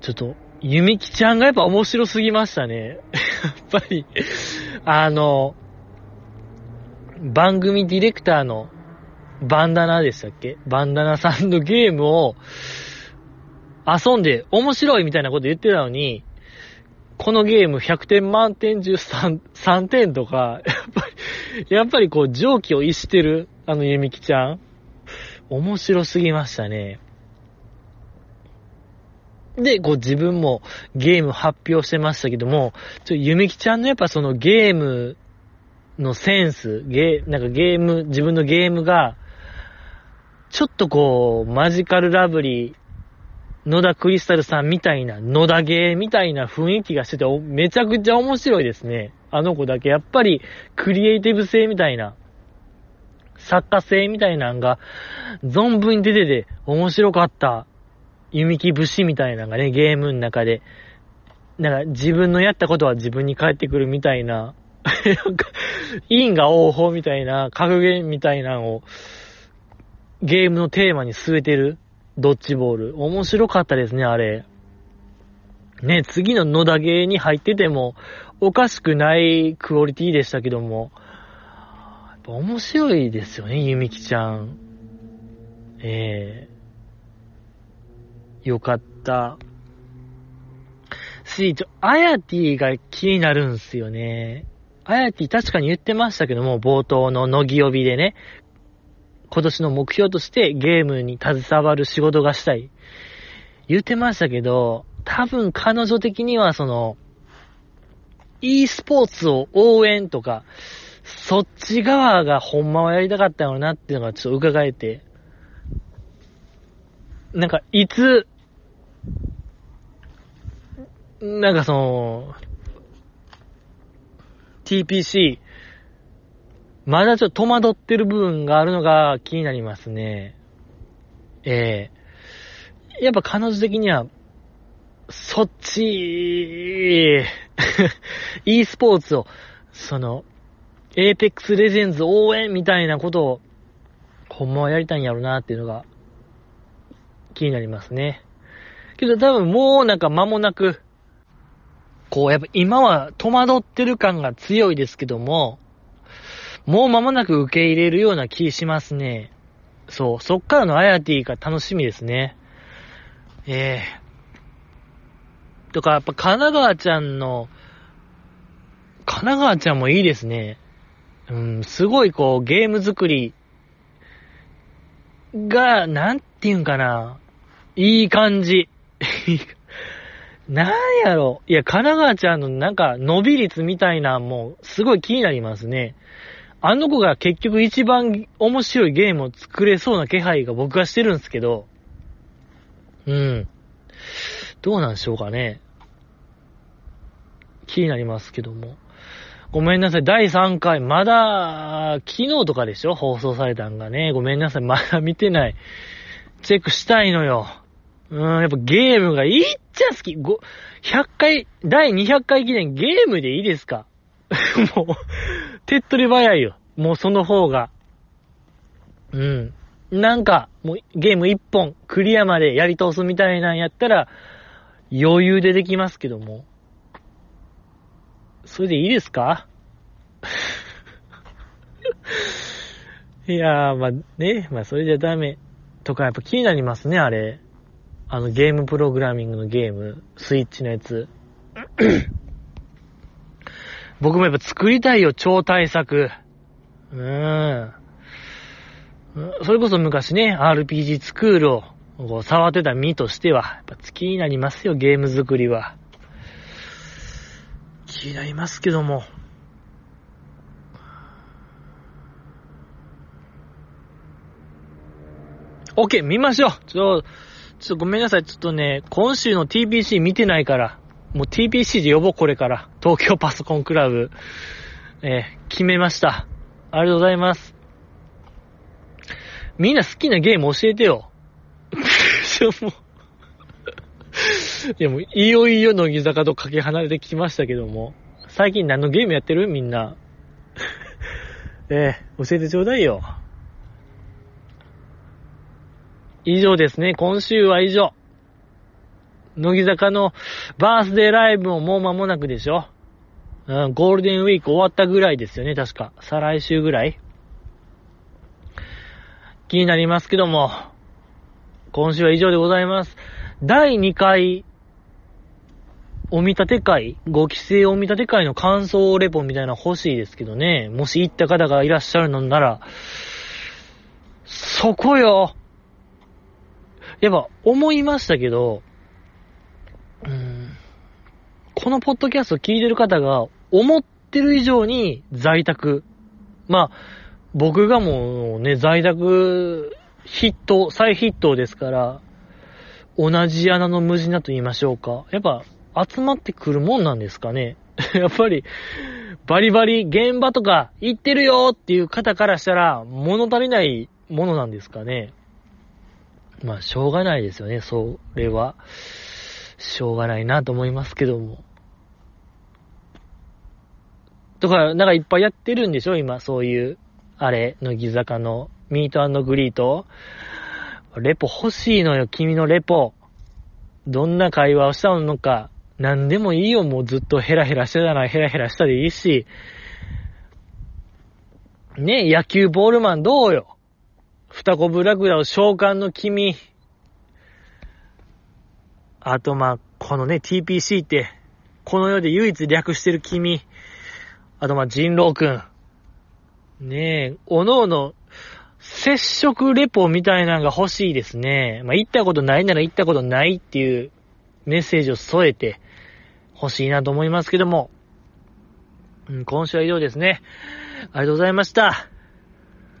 ちょっと、ゆみきちゃんがやっぱ面白すぎましたね。やっぱり、あの、番組ディレクターのバンダナでしたっけ？バンダナさんのゲームを遊んで面白いみたいなこと言ってたのに、このゲーム100点満点中 3, 3点とか、やっぱり、やっぱりこう蒸気を逸してる、あのゆみきちゃん。面白すぎましたね。で、こう自分もゲーム発表してましたけども、ちょ、ゆみきちゃんのやっぱそのゲームのセンス、ゲー、なんかゲーム、自分のゲームが、ちょっとこう、マジカルラブリー、野田クリスタルさんみたいな、野田ゲーみたいな雰囲気がしてて、めちゃくちゃ面白いですね。あの子だけ。やっぱり、クリエイティブ性みたいな、作家性みたいなんが、存分に出てて、面白かった。弓木節みたいなのがね、ゲームの中で。なんか、自分のやったことは自分に返ってくるみたいな、なんか、因果応報みたいな、格言みたいなのを、ゲームのテーマに据えてる。ドッジボール。面白かったですね、あれ。ね、次の野田ゲーに入ってても、おかしくないクオリティでしたけども、やっぱ面白いですよね、ゆみきちゃん。ええー、よかった。し、ちょ、あやてぃが気になるんすよね。あやてぃ確かに言ってましたけども、冒頭の乃木呼びでね、今年の目標としてゲームに携わる仕事がしたい。言ってましたけど、多分彼女的にはその、e スポーツを応援とか、そっち側がほんまはやりたかったのなっていうのがちょっと伺えて、なんか、いつ、なんかその、TPC まだちょっと戸惑ってる部分があるのが気になりますね。ええー、やっぱ彼女的には、そっち、e スポーツを、その、エーペックスレジェンズ応援みたいなことを、ほんまはやりたいんやろなっていうのが、気になりますね。けど多分もうなんか間もなく、こうやっぱ今は戸惑ってる感が強いですけども、もう間もなく受け入れるような気しますね。そう、そっからのアヤティが楽しみですね。ええー。とか、やっぱ神奈川ちゃんの、神奈川ちゃんもいいですね。うん、すごいこう、ゲーム作りが、なんていうんかな。いい感じ。なんやろ。いや、神奈川ちゃんのなんか伸び率みたいなもう、すごい気になりますね。あの子が結局一番面白いゲームを作れそうな気配が僕はしてるんですけど、うん。どうなんでしょうかね。気になりますけども。ごめんなさい。第3回、まだ、昨日とかでしょ？放送されたんがね。ごめんなさい。まだ見てない。チェックしたいのよ。うん、やっぱゲームがいいっちゃ好き。5、100回、第200回記念ゲームでいいですか？もう、手っ取り早いよ。もうその方が。うん。なんか、もうゲーム一本クリアまでやり通すみたいなんやったら、余裕でできますけども。それでいいですか？いやー、まあね、まあそれじゃダメ。とかやっぱ気になりますね、あれ。あのゲームプログラミングのゲーム、スイッチのやつ。僕もやっぱ作りたいよ、超大作。うーん。それこそ昔ね、RPG スクールを触ってた身としては、やっぱ好きになりますよ、ゲーム作りは。気になりますけども。OK、見ましょうちょ、ちょっとごめんなさい。ちょっとね、今週の TPC 見てないから、もう TPC で呼ぼう、これから。東京パソコンクラブ。えー、決めました。ありがとうございます。みんな好きなゲーム教えてよ。も ういやもう、いよいよ乃木坂とかけ離れてきましたけども。最近何のゲームやってる？みんな。えー、教えてちょうだいよ。以上ですね。今週は以上。乃木坂のバースデーライブももう間もなくでしょ？うん、ゴールデンウィーク終わったぐらいですよね、確か。再来週ぐらい？気になりますけども、今週は以上でございます。第2回、お見立て会、ご規制お見立て会の感想レポみたいな欲しいですけどね。もし行った方がいらっしゃるのなら、そこよやっぱ思いましたけど、このポッドキャスト聞いてる方が思ってる以上に在宅。まあ、僕がもうね、在宅ヒット、再ヒットですから、同じ穴の無地なと言いましょうか。やっぱ集まってくるもんなんですかね。やっぱり、バリバリ現場とか行ってるよっていう方からしたら、物足りないものなんですかね。まあ、しょうがないですよね、それは。しょうがないなと思いますけども。とか、なんかいっぱいやってるんでしょ今、そういう、あれ、乃木坂の、ミートグリート。レポ欲しいのよ、君のレポ。どんな会話をしたのか。何でもいいよ、もうずっとヘラヘラしてたらヘラヘラしたでいいし。ね野球ボールマンどうよ。二子ブラクダを召喚の君。あと、まあ、このね、TPC って、この世で唯一略してる君。あと、まあ、人狼くん。ねえ、おのおの、接触レポみたいなのが欲しいですね。まあ、行ったことないなら行ったことないっていうメッセージを添えて欲しいなと思いますけども。うん、今週は以上ですね。ありがとうございました。